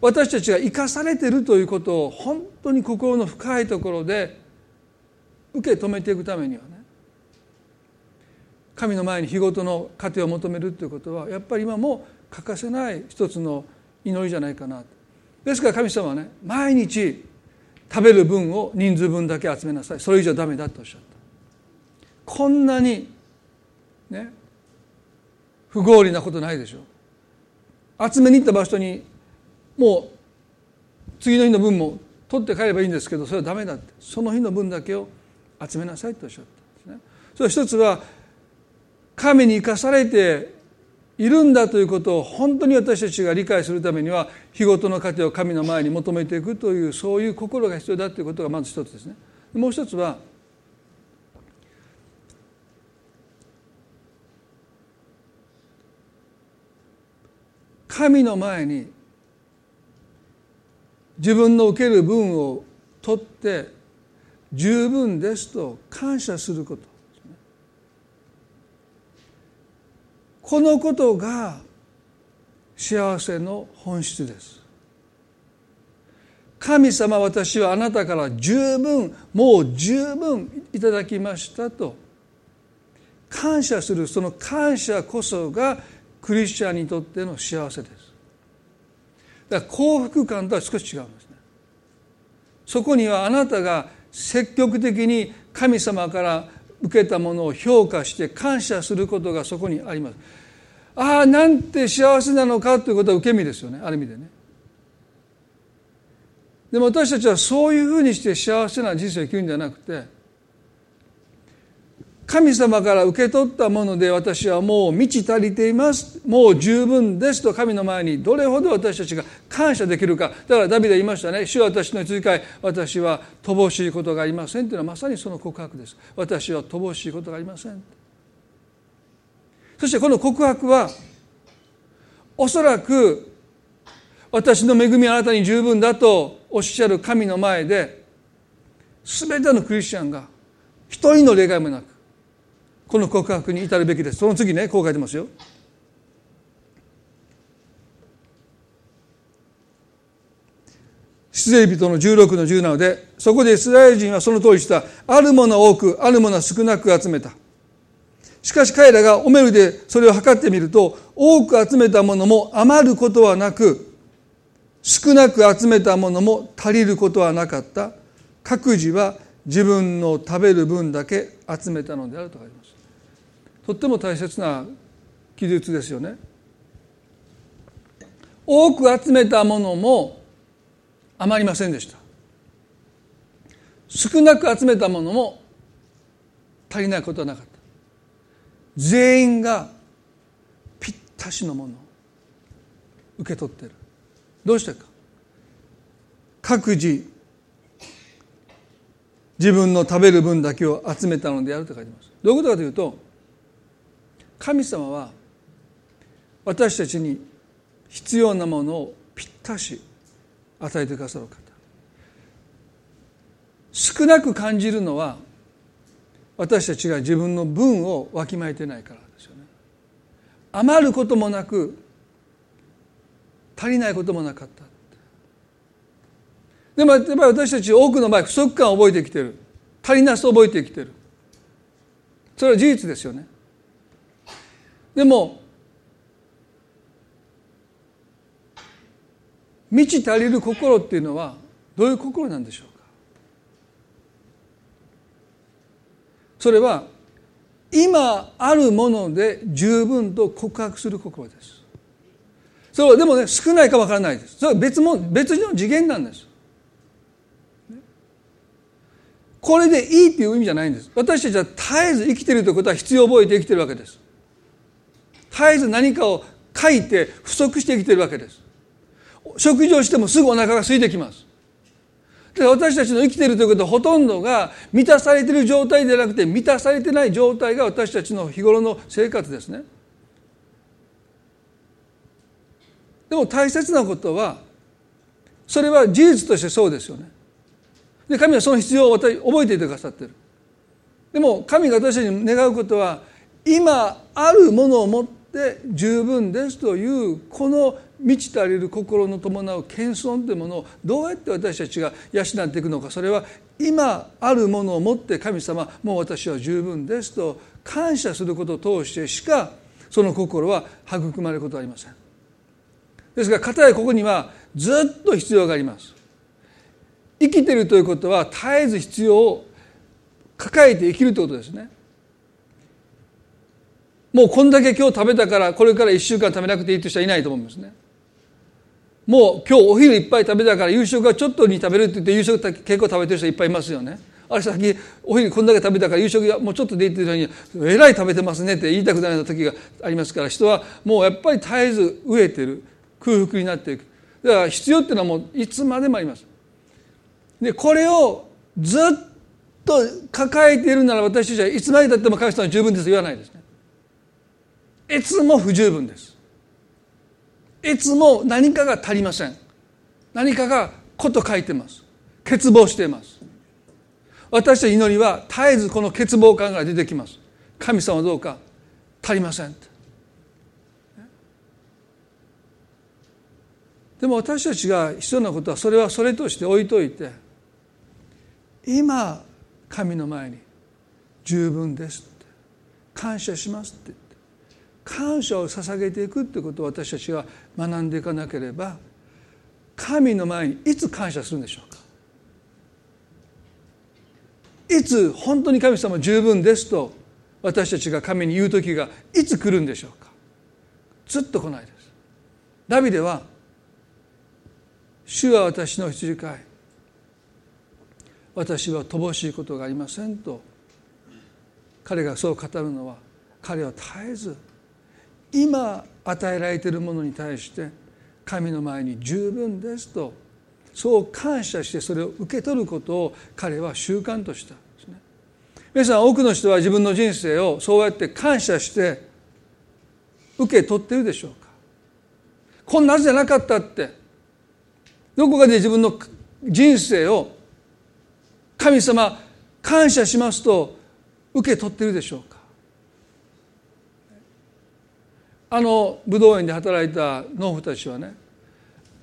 私たちが生かされているということを本当に心の深いところで受け止めていくためにはね神の前に日ごとの糧を求めるということはやっぱり今も欠かせない一つの祈りじゃないかな。ですから神様はね毎日食べる分を人数分だけ集めなさい。それ以上ダメだとおっしゃった。こんなにね不合理なことないでしょ。う集めに行った場所にもう次の日の分も取って帰ればいいんですけどそれはダメだってその日の分だけを集めなさいとおっしゃったんですねそれ一つは神に生かされているんだということを本当に私たちが理解するためには日ごとの糧を神の前に求めていくというそういう心が必要だということがまず一つですね。もう一つは神の前に自分の受ける分を取って十分ですと感謝すること。このことが幸せの本質です。神様私はあなたから十分もう十分いただきましたと感謝するその感謝こそがクリスチャンにとっての幸せです。だから幸福感とは少し違うんですね。そこにはあなたが積極的に神様から受けたものを評価して感謝することがそこにあります。ああなんて幸せなのかということは受け身ですよね。ある意味でね。でも私たちはそういうふうにして幸せな人生を生きるんじゃなくて神様から受け取ったもので私はもう満ち足りています。もう十分ですと神の前にどれほど私たちが感謝できるか。だからダビデ言いましたね。主は私の続かい私は乏しいことがありませんというのはまさにその告白です。私は乏しいことがありません。そしてこの告白はおそらく私の恵みあなたに十分だとおっしゃる神の前で全てのクリスチャンが一人の例外もなくこの告白に至るべきです。その次ねこう書いてますよ。出エ人の16の17でそこでイスラエル人はその通りした。あるもの多くあるもの少なく集めた。しかし彼らがオメルでそれを測ってみると多く集めたものも余ることはなく少なく集めたものも足りることはなかった。各自は自分の食べる分だけ集めたのであると書いてとっても大切な記述ですよね。多く集めたものも余りませんでした。少なく集めたものも足りないことはなかった。全員がぴったしのものを受け取ってる。どうしてか。各自自分の食べる分だけを集めたのであると書いてます。どういうことかというと神様は私たちに必要なものをぴったし与えてくださる方。少なく感じるのは私たちが自分の分をわきまえてないからですよね。余ることもなく足りないこともなかった。でもやっぱり私たち多くの場合不足感を覚えてきてる。足りなさを覚えてきてる。それは事実ですよね。でも満ち足りる心っていうのはどういう心なんでしょうか？それは今あるもので十分と告白する心です。それはでもね少ないかわからないです。それは別も別の次元なんです。これでいいっていう意味じゃないんです。私たちは絶えず生きてるということは必要を覚えて生きてるわけです。絶えず何かを書いて不足して生きてるわけです。食事をしてもすぐお腹が空いてきます。で私たちの生きているということはほとんどが満たされている状態ではなくて満たされてない状態が私たちの日頃の生活ですね。でも大切なことはそれは事実としてそうですよね。で神はその必要を覚えていてくださってる。でも神が私たちに願うことは今あるものを持っで十分ですというこの満ち足りる心の伴う謙遜というものをどうやって私たちが養っていくのかそれは今あるものをもって神様もう私は十分ですと感謝することを通してしかその心は育まれることはありません。ですから片やここにはずっと必要があります。生きてるということは絶えず必要を抱えて生きるということですね。もうこんだけ今日食べたからこれから1週間食べなくていいという人はいないと思うんですね。もう今日お昼いっぱい食べたから夕食はちょっとに食べるって言って夕食結構食べてる人いっぱいいますよね。あれさっきお昼こんだけ食べたから夕食はもうちょっとでいいって言う人にえらい食べてますねって言いたくなる時がありますから人はもうやっぱり絶えず飢えてる空腹になっていくだから必要っていうのはもういつまでもありますでこれをずっと抱えているなら私たちはいつまでたっても神様は十分ですと言わないですいつも不十分です。いつも何かが足りません。何かがこと書いてます。欠乏しています。私たち祈りは絶えずこの欠乏感が出てきます。神様どうか足りません。でも私たちが必要なことはそれはそれとして置いといて今神の前に十分ですって。感謝しますって。感謝を捧げていくってことを私たちが学んでいかなければ神の前にいつ感謝するんでしょうか？いつ本当に神様十分ですと私たちが神に言う時がいつ来るんでしょうか？ずっと来ないです。ダビデは主は私の羊飼い。私は乏しいことがありませんと彼がそう語るのは彼は絶えず今与えられているものに対して神の前に十分ですとそう感謝してそれを受け取ることを彼は習慣としたんですね。皆さん多くの人は自分の人生をそうやって感謝して受け取ってるでしょうか。こんなはずじゃなかったってどこかで自分の人生を神様感謝しますと受け取ってるでしょうか。あの武道園で働いた農夫たちはね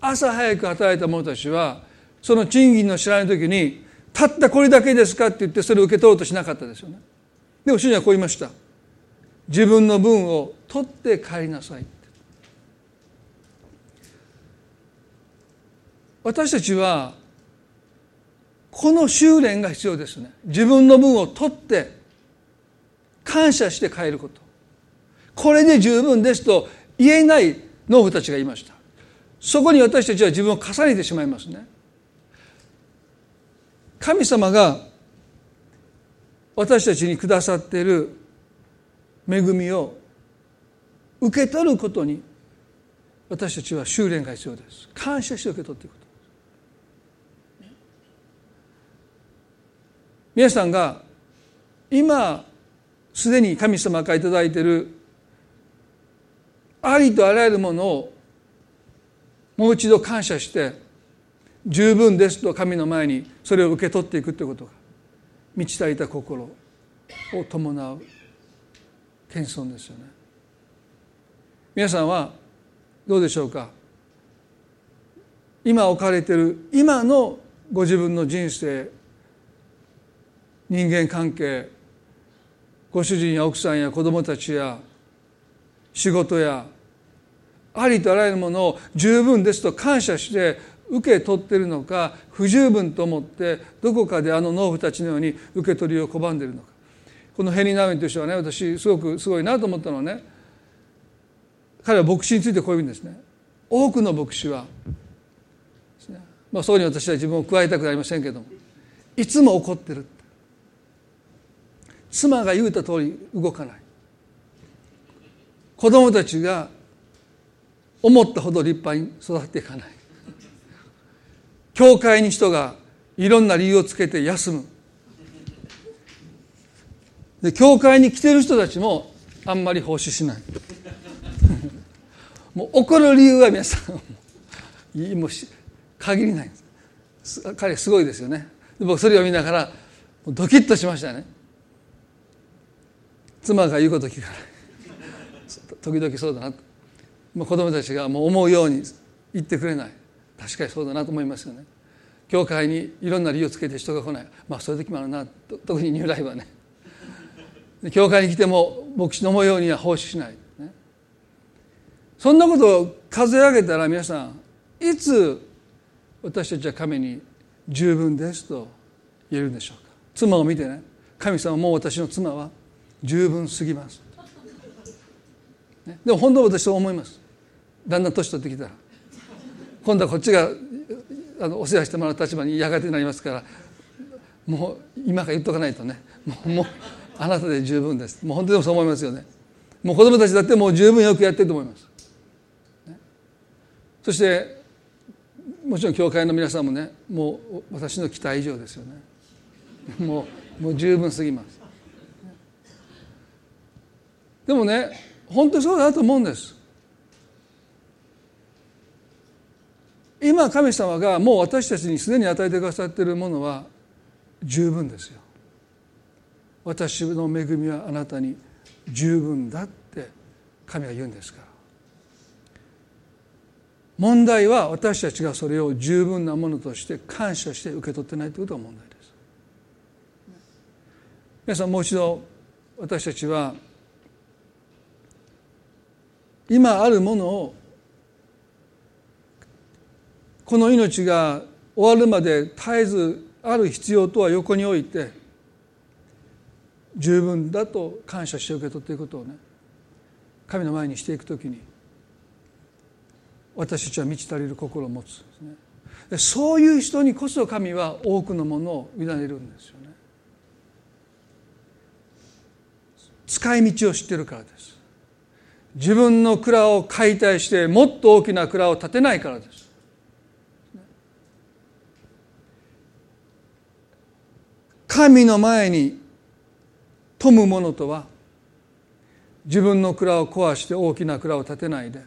朝早く働いた者たちはその賃金の知らない時にたったこれだけですか？って言ってそれを受け取ろうとしなかったですよね。でも主にはこう言いました自分の分を取って帰りなさい私たちはこの修練が必要ですね。自分の分を取って感謝して帰ること。これで十分ですと言えない農夫たちがいました。そこに私たちは自分を重ねてしまいますね。神様が私たちにくださっている恵みを受け取ることに私たちは修練が必要です。感謝して受け取っていくこと。皆さんが今すでに神様から頂いているありとあらゆるものをもう一度感謝して十分ですと神の前にそれを受け取っていくということが満ち足りた心を伴う謙遜ですよね。皆さんはどうでしょうか？今置かれている今のご自分の人生人間関係ご主人や奥さんや子供たちや仕事やありとあらゆるものを十分ですと感謝して受け取っているのか不十分と思ってどこかであの農夫たちのように受け取りを拒んでいるのか。このヘニー・ナウンという人はね私すごくすごいなと思ったのはね彼は牧師についてこういうんですね。多くの牧師はまあ、そこに私は自分を加えたくありませんけどもいつも怒ってる。妻が言うた通り動かない。子供たちが思ったほど立派に育っていかない。教会に人がいろんな理由をつけて休む。で教会に来てる人たちもあんまり奉仕しない。もう怒る理由は皆さんもう限りない。彼すごいですよね。僕それを見ながらドキッとしましたね。妻が言うこと聞かない。時々そうだな。もう子供たちがもう思うように言ってくれない。確かにそうだなと思いますよね。教会にいろんな理由をつけて人が来ない。まあそういう時もあるな特にニューライフはね。教会に来ても牧師の思うようには奉仕しない、ね、そんなことを数え上げたら皆さんいつ私たちは神に十分ですと言えるんでしょうか。妻を見てね。神様もう私の妻は十分すぎます、ね、でも本当は私そう思います。だんだん年取ってきたら今度はこっちがあのお世話してもらう立場にやがてなりますからもう今から言っとかないとねもうもうあなたで十分です。もう本当にそう思いますよね。もう子供たちだってもう十分よくやってると思います、ね、そしてもちろん教会の皆さんもねもう私の期待以上ですよね。もうもう十分すぎます。でもね本当にそうだと思うんです。今神様がもう私たちにすでに与えてくださっているものは十分ですよ。私の恵みはあなたに十分だって神は言うんですから。問題は私たちがそれを十分なものとして感謝して受け取ってないということが問題です。皆さんもう一度私たちは今あるものをこの命が終わるまで絶えずある必要とは横に置いて十分だと感謝して受け取っていくことをね神の前にしていくときに私たちは満ち足りる心を持つですね。そういう人にこそ神は多くのものを委ねるんですよね。使い道を知ってるからです。自分の蔵を解体してもっと大きな蔵を建てないからです。神の前に富む者とは自分の蔵を壊して大きな蔵を建てないで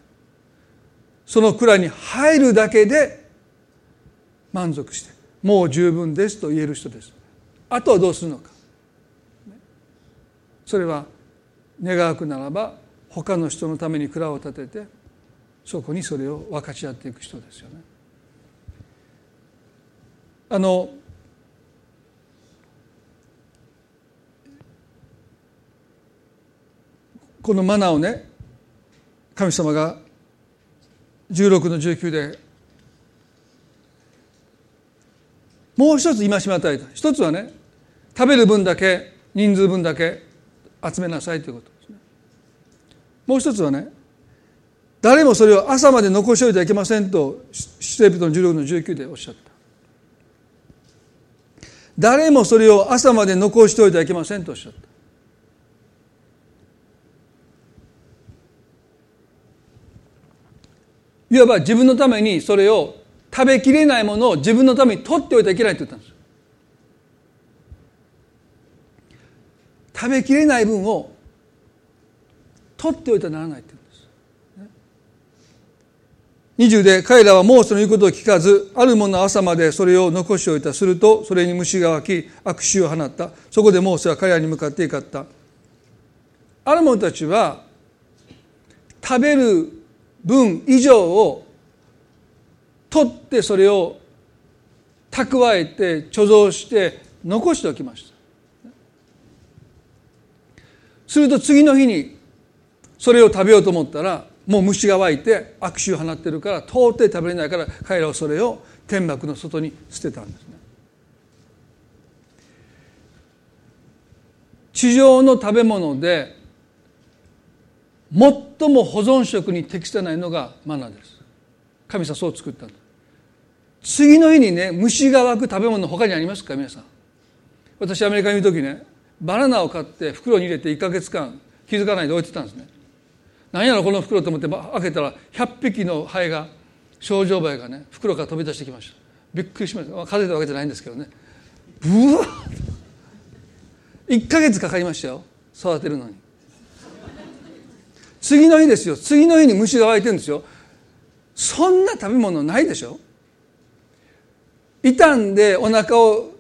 その蔵に入るだけで満足してもう十分ですと言える人です。あとはどうするのか。それは願わくならば他の人のために蔵を建ててそこにそれを分かち合っていく人ですよね。あのこのマナーをね神様が16の19でもう一つ戒め与えた。一つはね食べる分だけ人数分だけ集めなさいということもう一つはね誰もそれを朝まで残しておいてはいけませんとシテ人の16の19でおっしゃった。誰もそれを朝まで残しておいてはいけませんとおっしゃった。いわば自分のためにそれを食べきれないものを自分のために取っておいてはいけないと言ったんです。食べきれない分を取っておいてはならないって言うんです。20で彼らはモーセの言うことを聞かずある者は朝までそれを残しておいたするとそれに虫が湧き悪臭を放った。そこでモーセは彼らに向かって怒った。ある者たちは食べる分以上を取ってそれを蓄えて貯蔵して残しておきました。すると次の日にそれを食べようと思ったらもう虫が湧いて悪臭を放ってるから到底食べれないから彼らはそれを天幕の外に捨てたんですね。地上の食べ物で最も保存食に適さないのがマナーです。神様そう作ったんだ。次の日にね虫が湧く食べ物他にありますか？皆さん。私アメリカにいる時ねバナナを買って袋に入れて1か月間気づかないで置いてたんですね。何やろこの袋と思って開けたら100匹のハエが症状バエがね袋から飛び出してきました。びっくりしました。風邪たわけじゃないんですけどね。ブワッ1か月かかりましたよ。育てるのに。次の日ですよ。次の日に虫が湧いてるんですよ。そんな食べ物ないでしょ。傷んでお腹を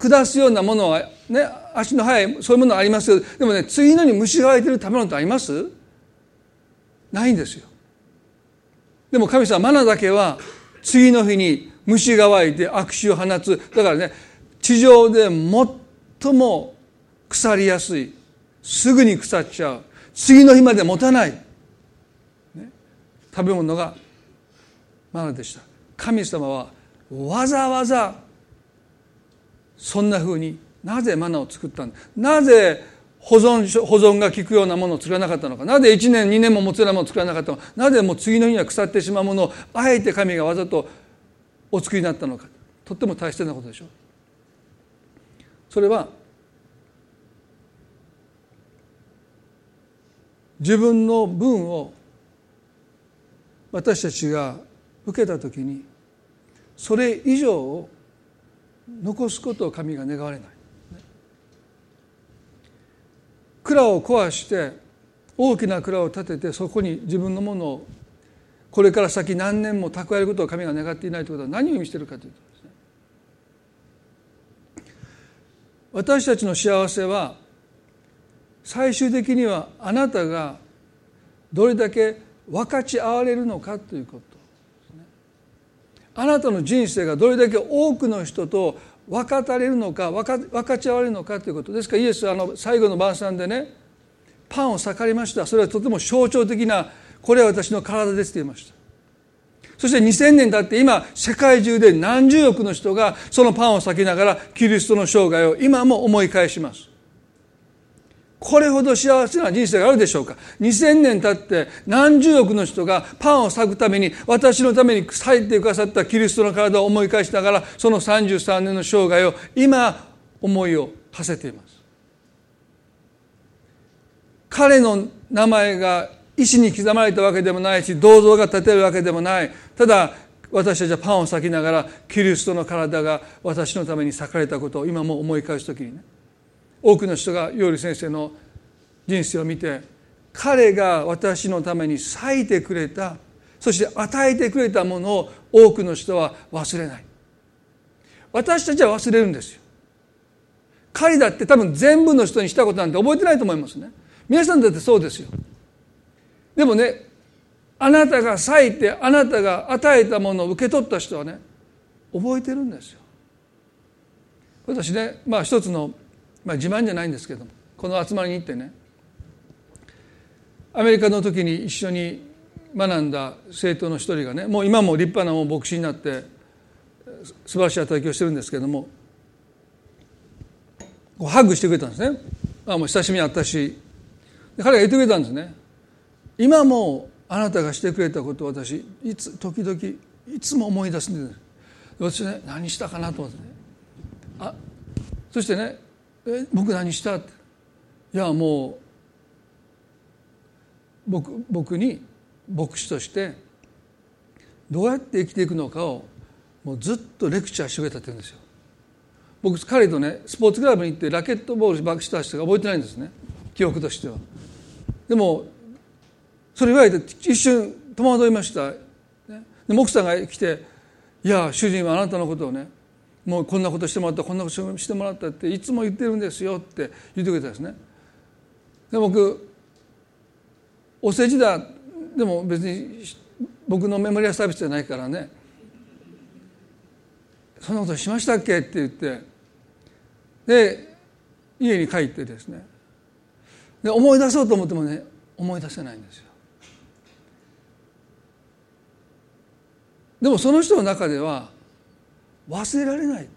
下すようなものはね足の速いそういうものありますけどでもね次の日に虫が湧いてる食べ物ってあります？ないんですよ。でも神様マナだけは次の日に虫が湧いて悪臭を放つ。だからね地上で最も腐りやすい。すぐに腐っちゃう。次の日まで持たない、ね、食べ物がマナでした。神様はわざわざそんなふうになぜマナを作ったんなぜ保存保存が効くようなものを作らなかったのか。なぜ1年2年も持つようなものを作らなかったのか。なぜもう次の日には腐ってしまうものをあえて神がわざとお作りになったのか。とっても大切なことでしょ。うそれは自分の分を私たちが受けた時にそれ以上を残すことを神が願われない。蔵を壊して大きな蔵を建ててそこに自分のものをこれから先何年も蓄えることを神が願っていないということは何を意味しているかというと私たちの幸せは最終的にはあなたがどれだけ分かち合われるのかということ。ねあなたの人生がどれだけ多くの人と分かたれるのか分か分かち合われるのかということ。ですからイエスはあの最後の晩餐でねパンを裂かれました。それはとても象徴的なこれは私の体ですと言いました。そして2000年経って今世界中で何十億の人がそのパンを裂きながらキリストの生涯を今も思い返します。これほど幸せな人生があるでしょうか？2000年経って何十億の人がパンを裂くために私のために裂いてくださったキリストの体を思い返しながらその33年の生涯を今思いを馳せています。彼の名前が石に刻まれたわけでもないし銅像が建てるわけでもない。ただ私たちはパンを裂きながらキリストの体が私のために裂かれたことを今も思い返す時にね。多くの人がヨーリ先生の人生を見て彼が私のために裂いてくれたそして与えてくれたものを多くの人は忘れない。私たちは忘れるんですよ。彼だって多分全部の人にしたことなんて覚えてないと思いますね。皆さんだってそうですよ。でもねあなたが裂いてあなたが与えたものを受け取った人はね覚えてるんですよ。私ねまあ一つの、まあ、自慢じゃないんですけどもこの集まりに行ってねアメリカの時に一緒に学んだ生徒の一人がねもう今も立派なもう牧師になって素晴らしい働きをしてるんですけどもこうハグしてくれたんですね。あもう親しみあったし。彼が言ってくれたんですね。今もあなたがしてくれたことを私いつ時々いつも思い出すんです。私ね何したかなと思ってね。あそしてね「え僕何した?」って「いやもう僕僕に牧師としてどうやって生きていくのかをもうずっとレクチャーしてくれたって言うんですよ。僕彼とねスポーツクラブに行ってラケットボールした人が覚えてないんですね記憶としては。でもそれ言われて一瞬戸惑いました。で奥さんが来て「いや主人はあなたのことをねもうこんなことしてもらったこんなことしてもらったっていつも言ってるんですよ」って言ってくれたんですね。で僕お世辞だ。でも別に僕のメモリアサービスじゃないからね。そんなことしましたっけって言って。で家に帰ってですね。で思い出そうと思ってもね思い出せないんですよ。でもその人の中では忘れられない。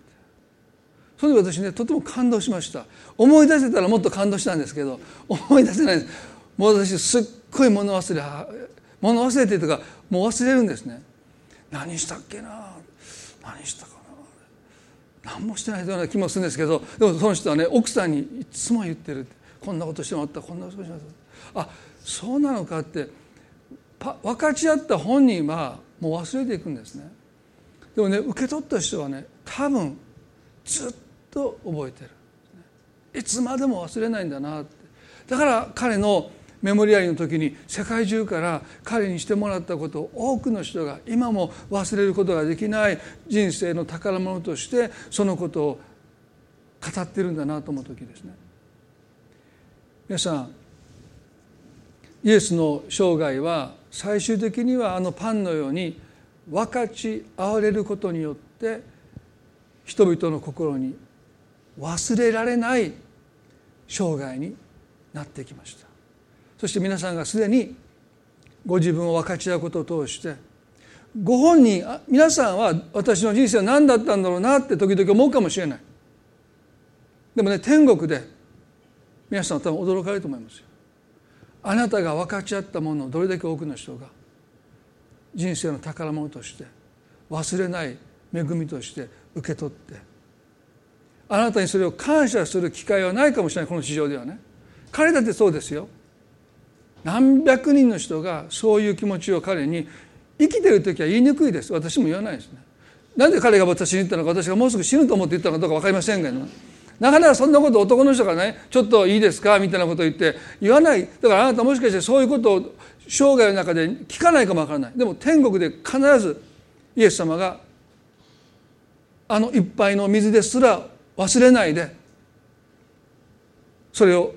それで私ねとても感動しました。思い出せたらもっと感動したんですけど思い出せないです。もう私すっごい物忘れ物忘れてとかもう忘れるんですね。何したっけな？何したかな？何もしてないような気もするんですけどでもその人はね奥さんにいつも言ってるこんなことしてもらった。こんなことしてもらった。あそうなのかって分かち合った本人はもう忘れていくんですね。でもね受け取った人はね多分ずっと覚えてる。いつまでも忘れないんだなって。だから彼のメモリアルの時に世界中から彼にしてもらったことを多くの人が今も忘れることができない人生の宝物としてそのことを語ってるんだなと思う時ですね。皆さんイエスの生涯は最終的にはあのパンのように分かち合われることによって人々の心に忘れられない生涯になってきました。そして皆さんがすでにご自分を分かち合うことを通してご本人皆さんは私の人生は何だったんだろうなって時々思うかもしれない。でもね天国で皆さんは多分驚かれると思いますよ。あなたが分かち合ったものをどれだけ多くの人が人生の宝物として忘れない恵みとして受け取って。あなたにそれを感謝する機会はないかもしれないこの市場ではね。彼だってそうですよ。何百人の人がそういう気持ちを彼に生きてる時は言いにくいです。私も言わないですね。なんで彼が私に言ったのか私がもうすぐ死ぬと思って言ったのかどうか分かりませんけどなかなかそんなこと男の人がねちょっといいですかみたいなことを言って言わない。だからあなたもしかしてそういうことを生涯の中で聞かないかもわからない。でも天国で必ずイエス様があの一杯の水ですら忘れないでそれを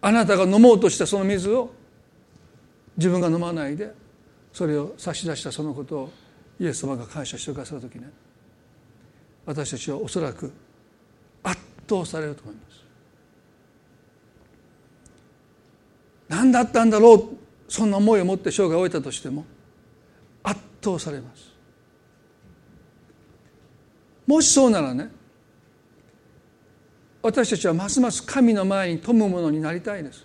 あなたが飲もうとしたその水を自分が飲まないでそれを差し出したそのことをイエス様が感謝してくださる時ね私たちはおそらく圧倒されると思います。何だったんだろうそんな思いを持って生涯を終えたとしても圧倒されます。もしそうならね私たちはますます神の前に富むものになりたいです。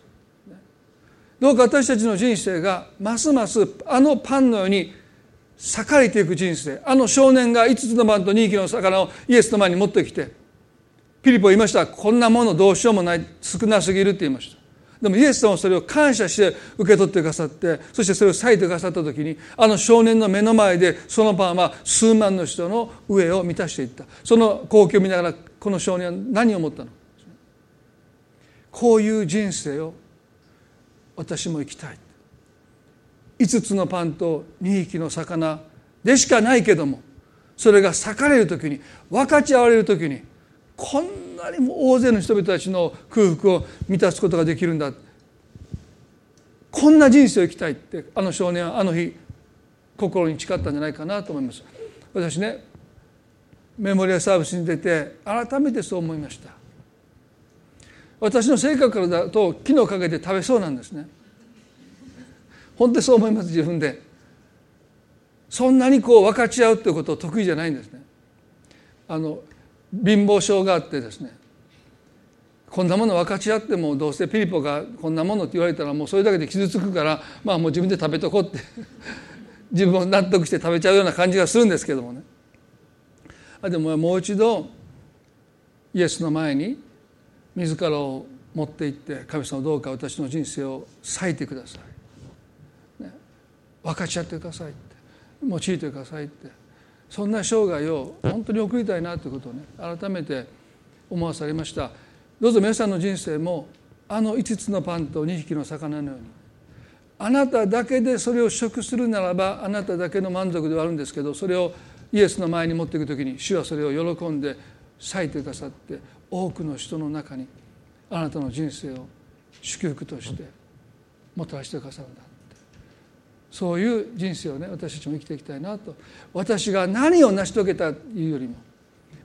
どうか私たちの人生がますますあのパンのように裂いていく人生あの少年が5つのパンと2匹の魚をイエスの前に持ってきてピリポ言いました。こんなものどうしようもない。少なすぎるって言いました。でもイエス様はそれを感謝して受け取ってくださってそしてそれを裂いてくださった時にあの少年の目の前でそのパンは数万の人の上を満たしていった。その光景を見ながらこの少年は何を思ったの？こういう人生を私も生きたい。5つのパンと2匹の魚でしかないけどもそれが裂かれる時に分かち合われる時にこんなにも大勢の人々たちの空腹を満たすことができるんだ。こんな人生を生きたいってあの少年はあの日心に誓ったんじゃないかなと思います。私ねメモリアサービスに出て改めてそう思いました。私の性格からだと木の陰で食べそうなんですね。本当にそう思います自分で。そんなにこう分かち合うということを得意じゃないんですね。あの貧乏症があってですねこんなもの分かち合ってもどうせピリポがこんなものって言われたらもうそれだけで傷つくからまあもう自分で食べとこうって 自分を納得して食べちゃうような感じがするんですけどもね。あでももう一度イエスの前に自らを持っていって神様どうか私の人生を裂いてください、ね、分かち合ってくださいって。用いてくださいって。そんな生涯を本当に送りたいなということをね改めて思わされました。どうぞ皆さんの人生もあの5つのパンと2匹の魚のようにあなただけでそれを食するならばあなただけの満足ではあるんですけどそれをイエスの前に持っていく時に主はそれを喜んで裂いてくださって多くの人の中にあなたの人生を祝福としてもたらしてくださるんだ。そういう人生をね私たちも生きていきたいなと。私が何を成し遂げたというよりも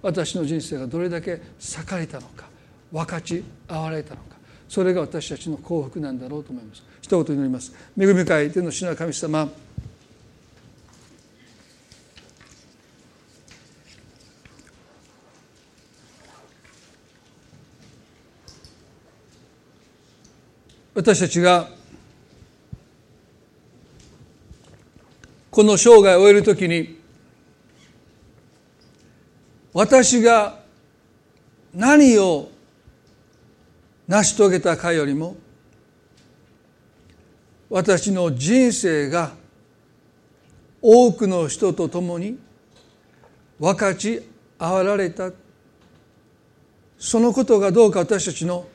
私の人生がどれだけ裂かれたのか分かち合われたのかそれが私たちの幸福なんだろうと思います。一言祈ります。恵み深い天の主の神様私たちがこの生涯を終えるときに私が何を成し遂げたかよりも私の人生が多くの人と共に分かち合わられた。そのことがどうか私たちの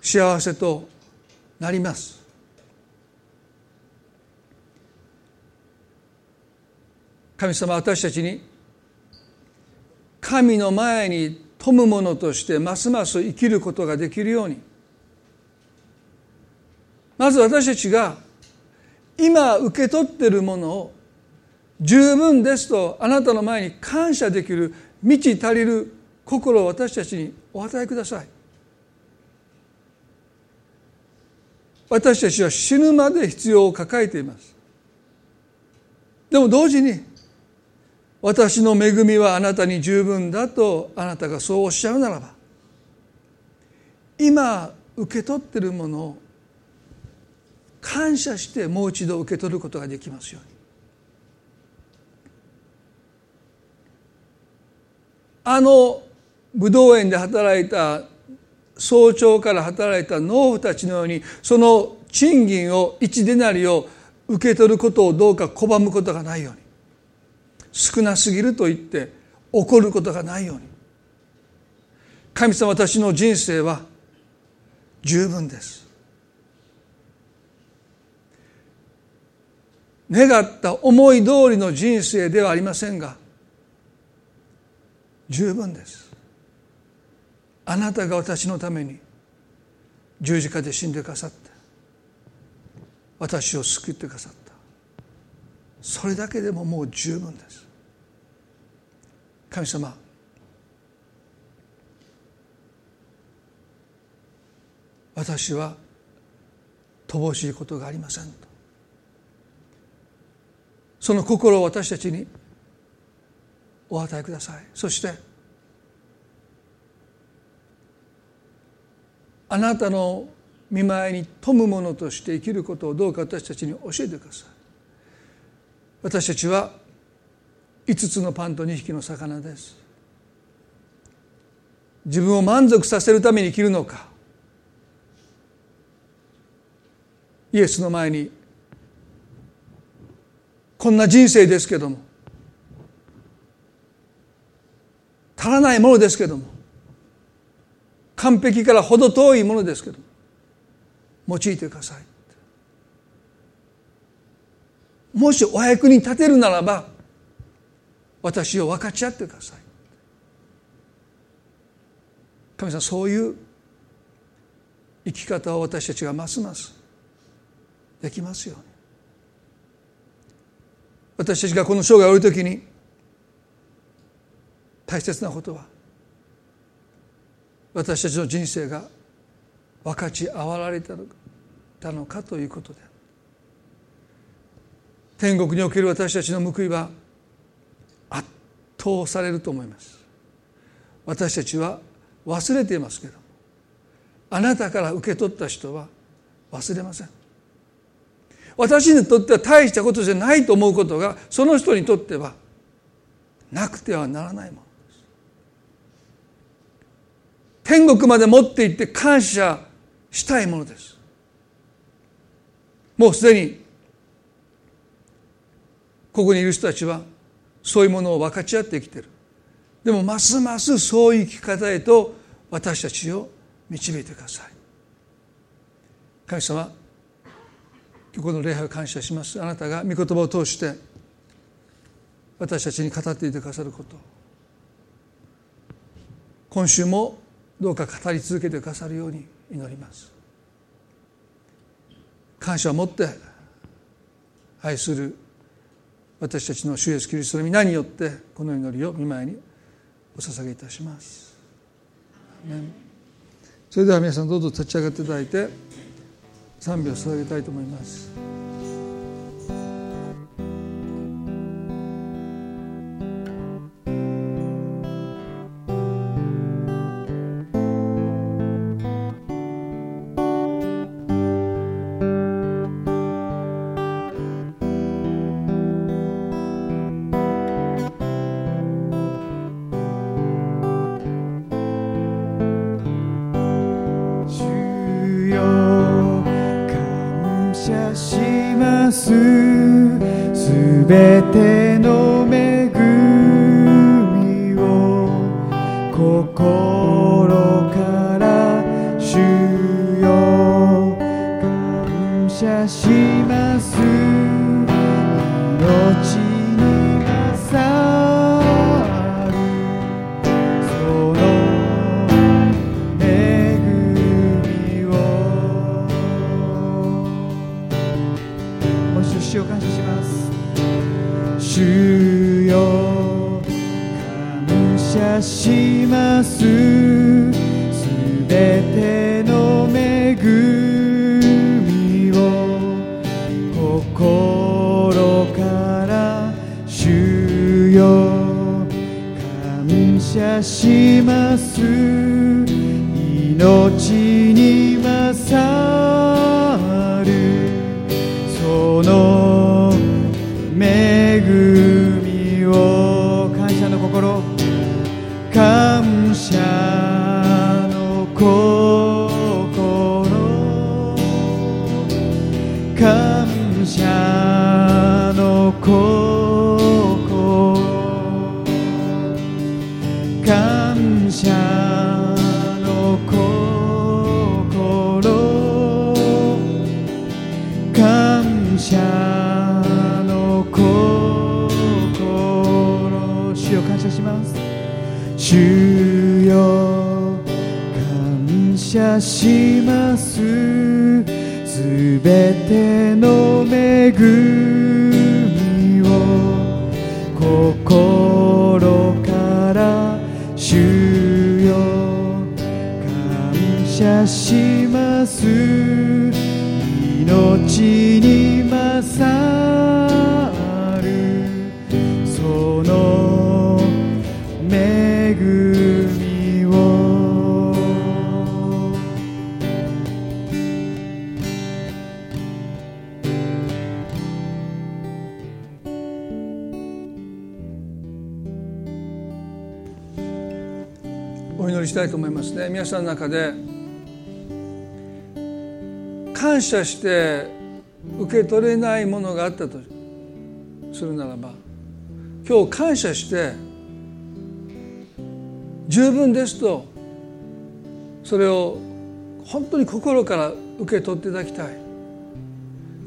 幸せとなります。神様私たちに神の前に富む者としてますます生きることができるように。まず私たちが今受け取っているものを十分ですとあなたの前に感謝できる満ち足りる心を私たちにお与えください。私たちは死ぬまで必要を抱えています。でも同時に私の恵みはあなたに十分だとあなたがそうおっしゃるならば今受け取ってるものを感謝してもう一度受け取ることができますように。あの武道園で働いた早朝から働いた農夫たちのようにその賃金を一デナリを受け取ることをどうか拒むことがないように。少なすぎると言って怒ることがないように。神様私の人生は十分です。願った思い通りの人生ではありませんが十分です。あなたが私のために十字架で死んでくださって私を救ってくださった。それだけでももう十分です。神様。私は乏しいことがありませんと。その心を私たちにお与えください。そしてあなたの見舞いに富むものとして生きることをどうか私たちに教えてください。私たちは5つのパンと2匹の魚です。自分を満足させるために生きるのか。イエスの前にこんな人生ですけども。足らないものですけども。完璧から程遠いものですけども。用いてくださいもしお役に立てるならば私を分かち合ってください。神様そういう生き方を私たちがますますできますように。私たちがこの生涯を終えるときに大切なことは私たちの人生が分かち合われたのかということで天国における私たちの報いは圧倒されると思います。私たちは忘れていますけどあなたから受け取った人は忘れません。私にとっては大したことじゃないと思うことがその人にとってはなくてはならないものです。天国まで持って行って感謝したいものです。もうすでにここにいる人たちはそういうものを分かち合ってきている。でもますますそういう生き方へと私たちを導いてください。神様今日この礼拝を感謝します。あなたが御言葉を通して私たちに語っていてくださること。今週もどうか語り続けてくださるように祈ります。感謝を持って愛する私たちの主イエスキリストの皆によってこの祈りを見舞いにお捧げいたします。それでは皆さんどうぞ立ち上がっていただいて賛美を捧げたいと思います。謝して受け取れないものがあったとするならば今日感謝して十分ですとそれを本当に心から受け取っていただきたい。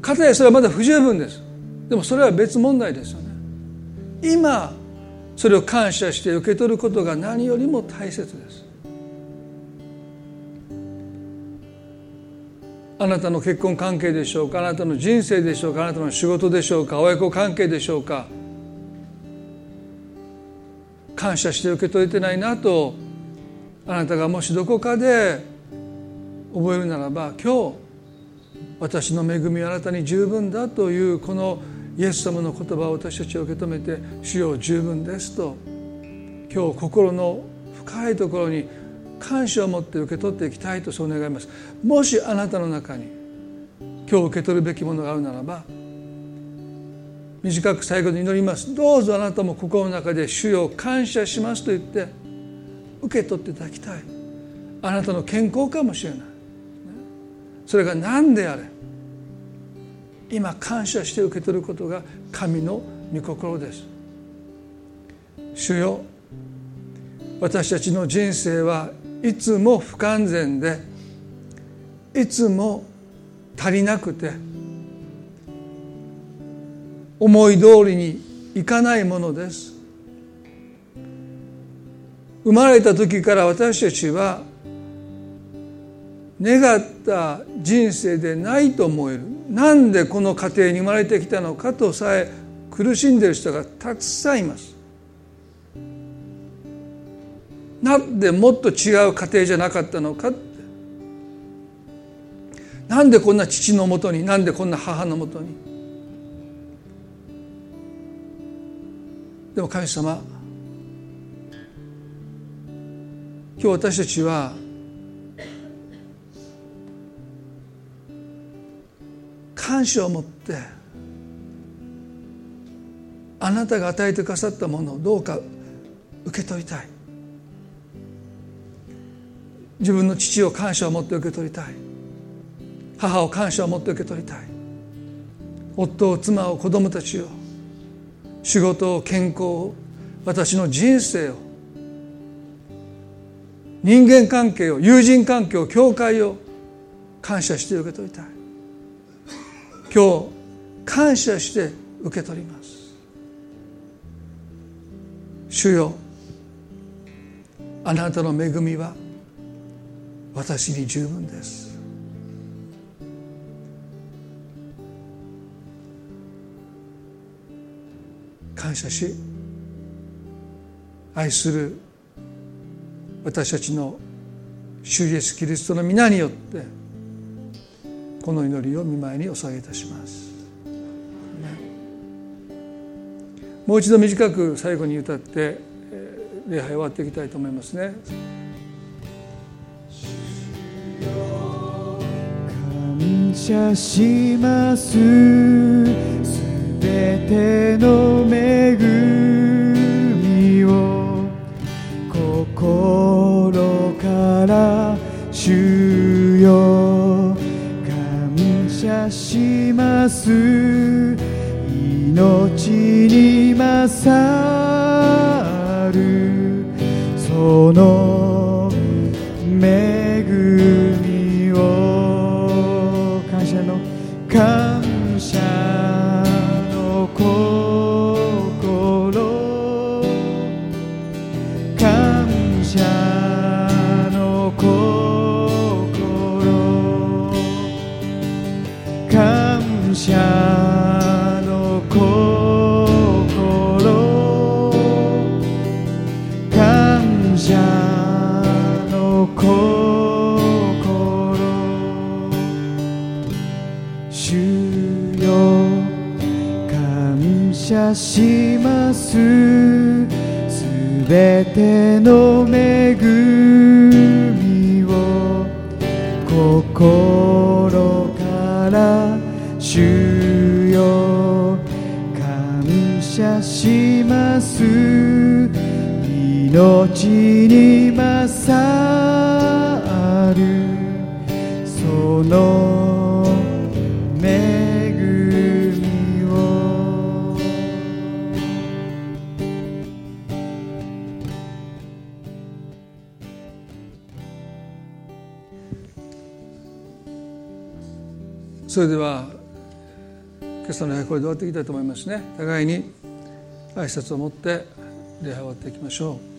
かたやそれはまだ不十分です。でもそれは別問題ですよね。今それを感謝して受け取ることが何よりも大切です。あなたの結婚関係でしょうか？あなたの人生でしょうか？あなたの仕事でしょうか？親子関係でしょうか？感謝して受け取れてないなとあなたがもしどこかで覚えるならば今日私の恵みはあなたに十分だというこのイエス様の言葉を私たちは受け止めて「主よ十分です」と今日心の深いところに感謝を持って受け取っていきたいとそう願います。もしあなたの中に今日受け取るべきものがあるならば短く最後に祈ります。どうぞあなたも心の中で「主よ感謝します」と言って受け取っていただきたい。あなたの健康かもしれない。それが何であれ今感謝して受け取ることが神の御心です。主よ私たちの人生はいつも不完全でいつも足りなくて思い通りにいかないものです。生まれた時から私たちは願った人生でないと思える。なんでこの家庭に生まれてきたのかとさえ苦しんでいる人がたくさんいます。なんでもっと違う家庭じゃなかったのかなんでこんな父のもとになんでこんな母のもとに。でも神様今日私たちは感謝を持ってあなたが与えてくださったものをどうか受け取りたい。自分の父を感謝を持って受け取りたい。母を感謝を持って受け取りたい。夫を妻を子供たちを仕事を健康を私の人生を人間関係を友人関係を教会を感謝して受け取りたい。今日感謝して受け取ります。主よあなたの恵みは私に十分です感謝し愛する私たちの主イエスキリストの皆によってこの祈りを見舞いにお下げいたします。もう一度短く最後に歌って礼拝終わっていきたいと思いますね。謝します。すべての恵みを。心から主よ。感謝します。命に勝る。そのそれでは今朝の礼拝これで終わっていきたいと思いますね。互いに挨拶を持って礼拝を終わっていきましょう。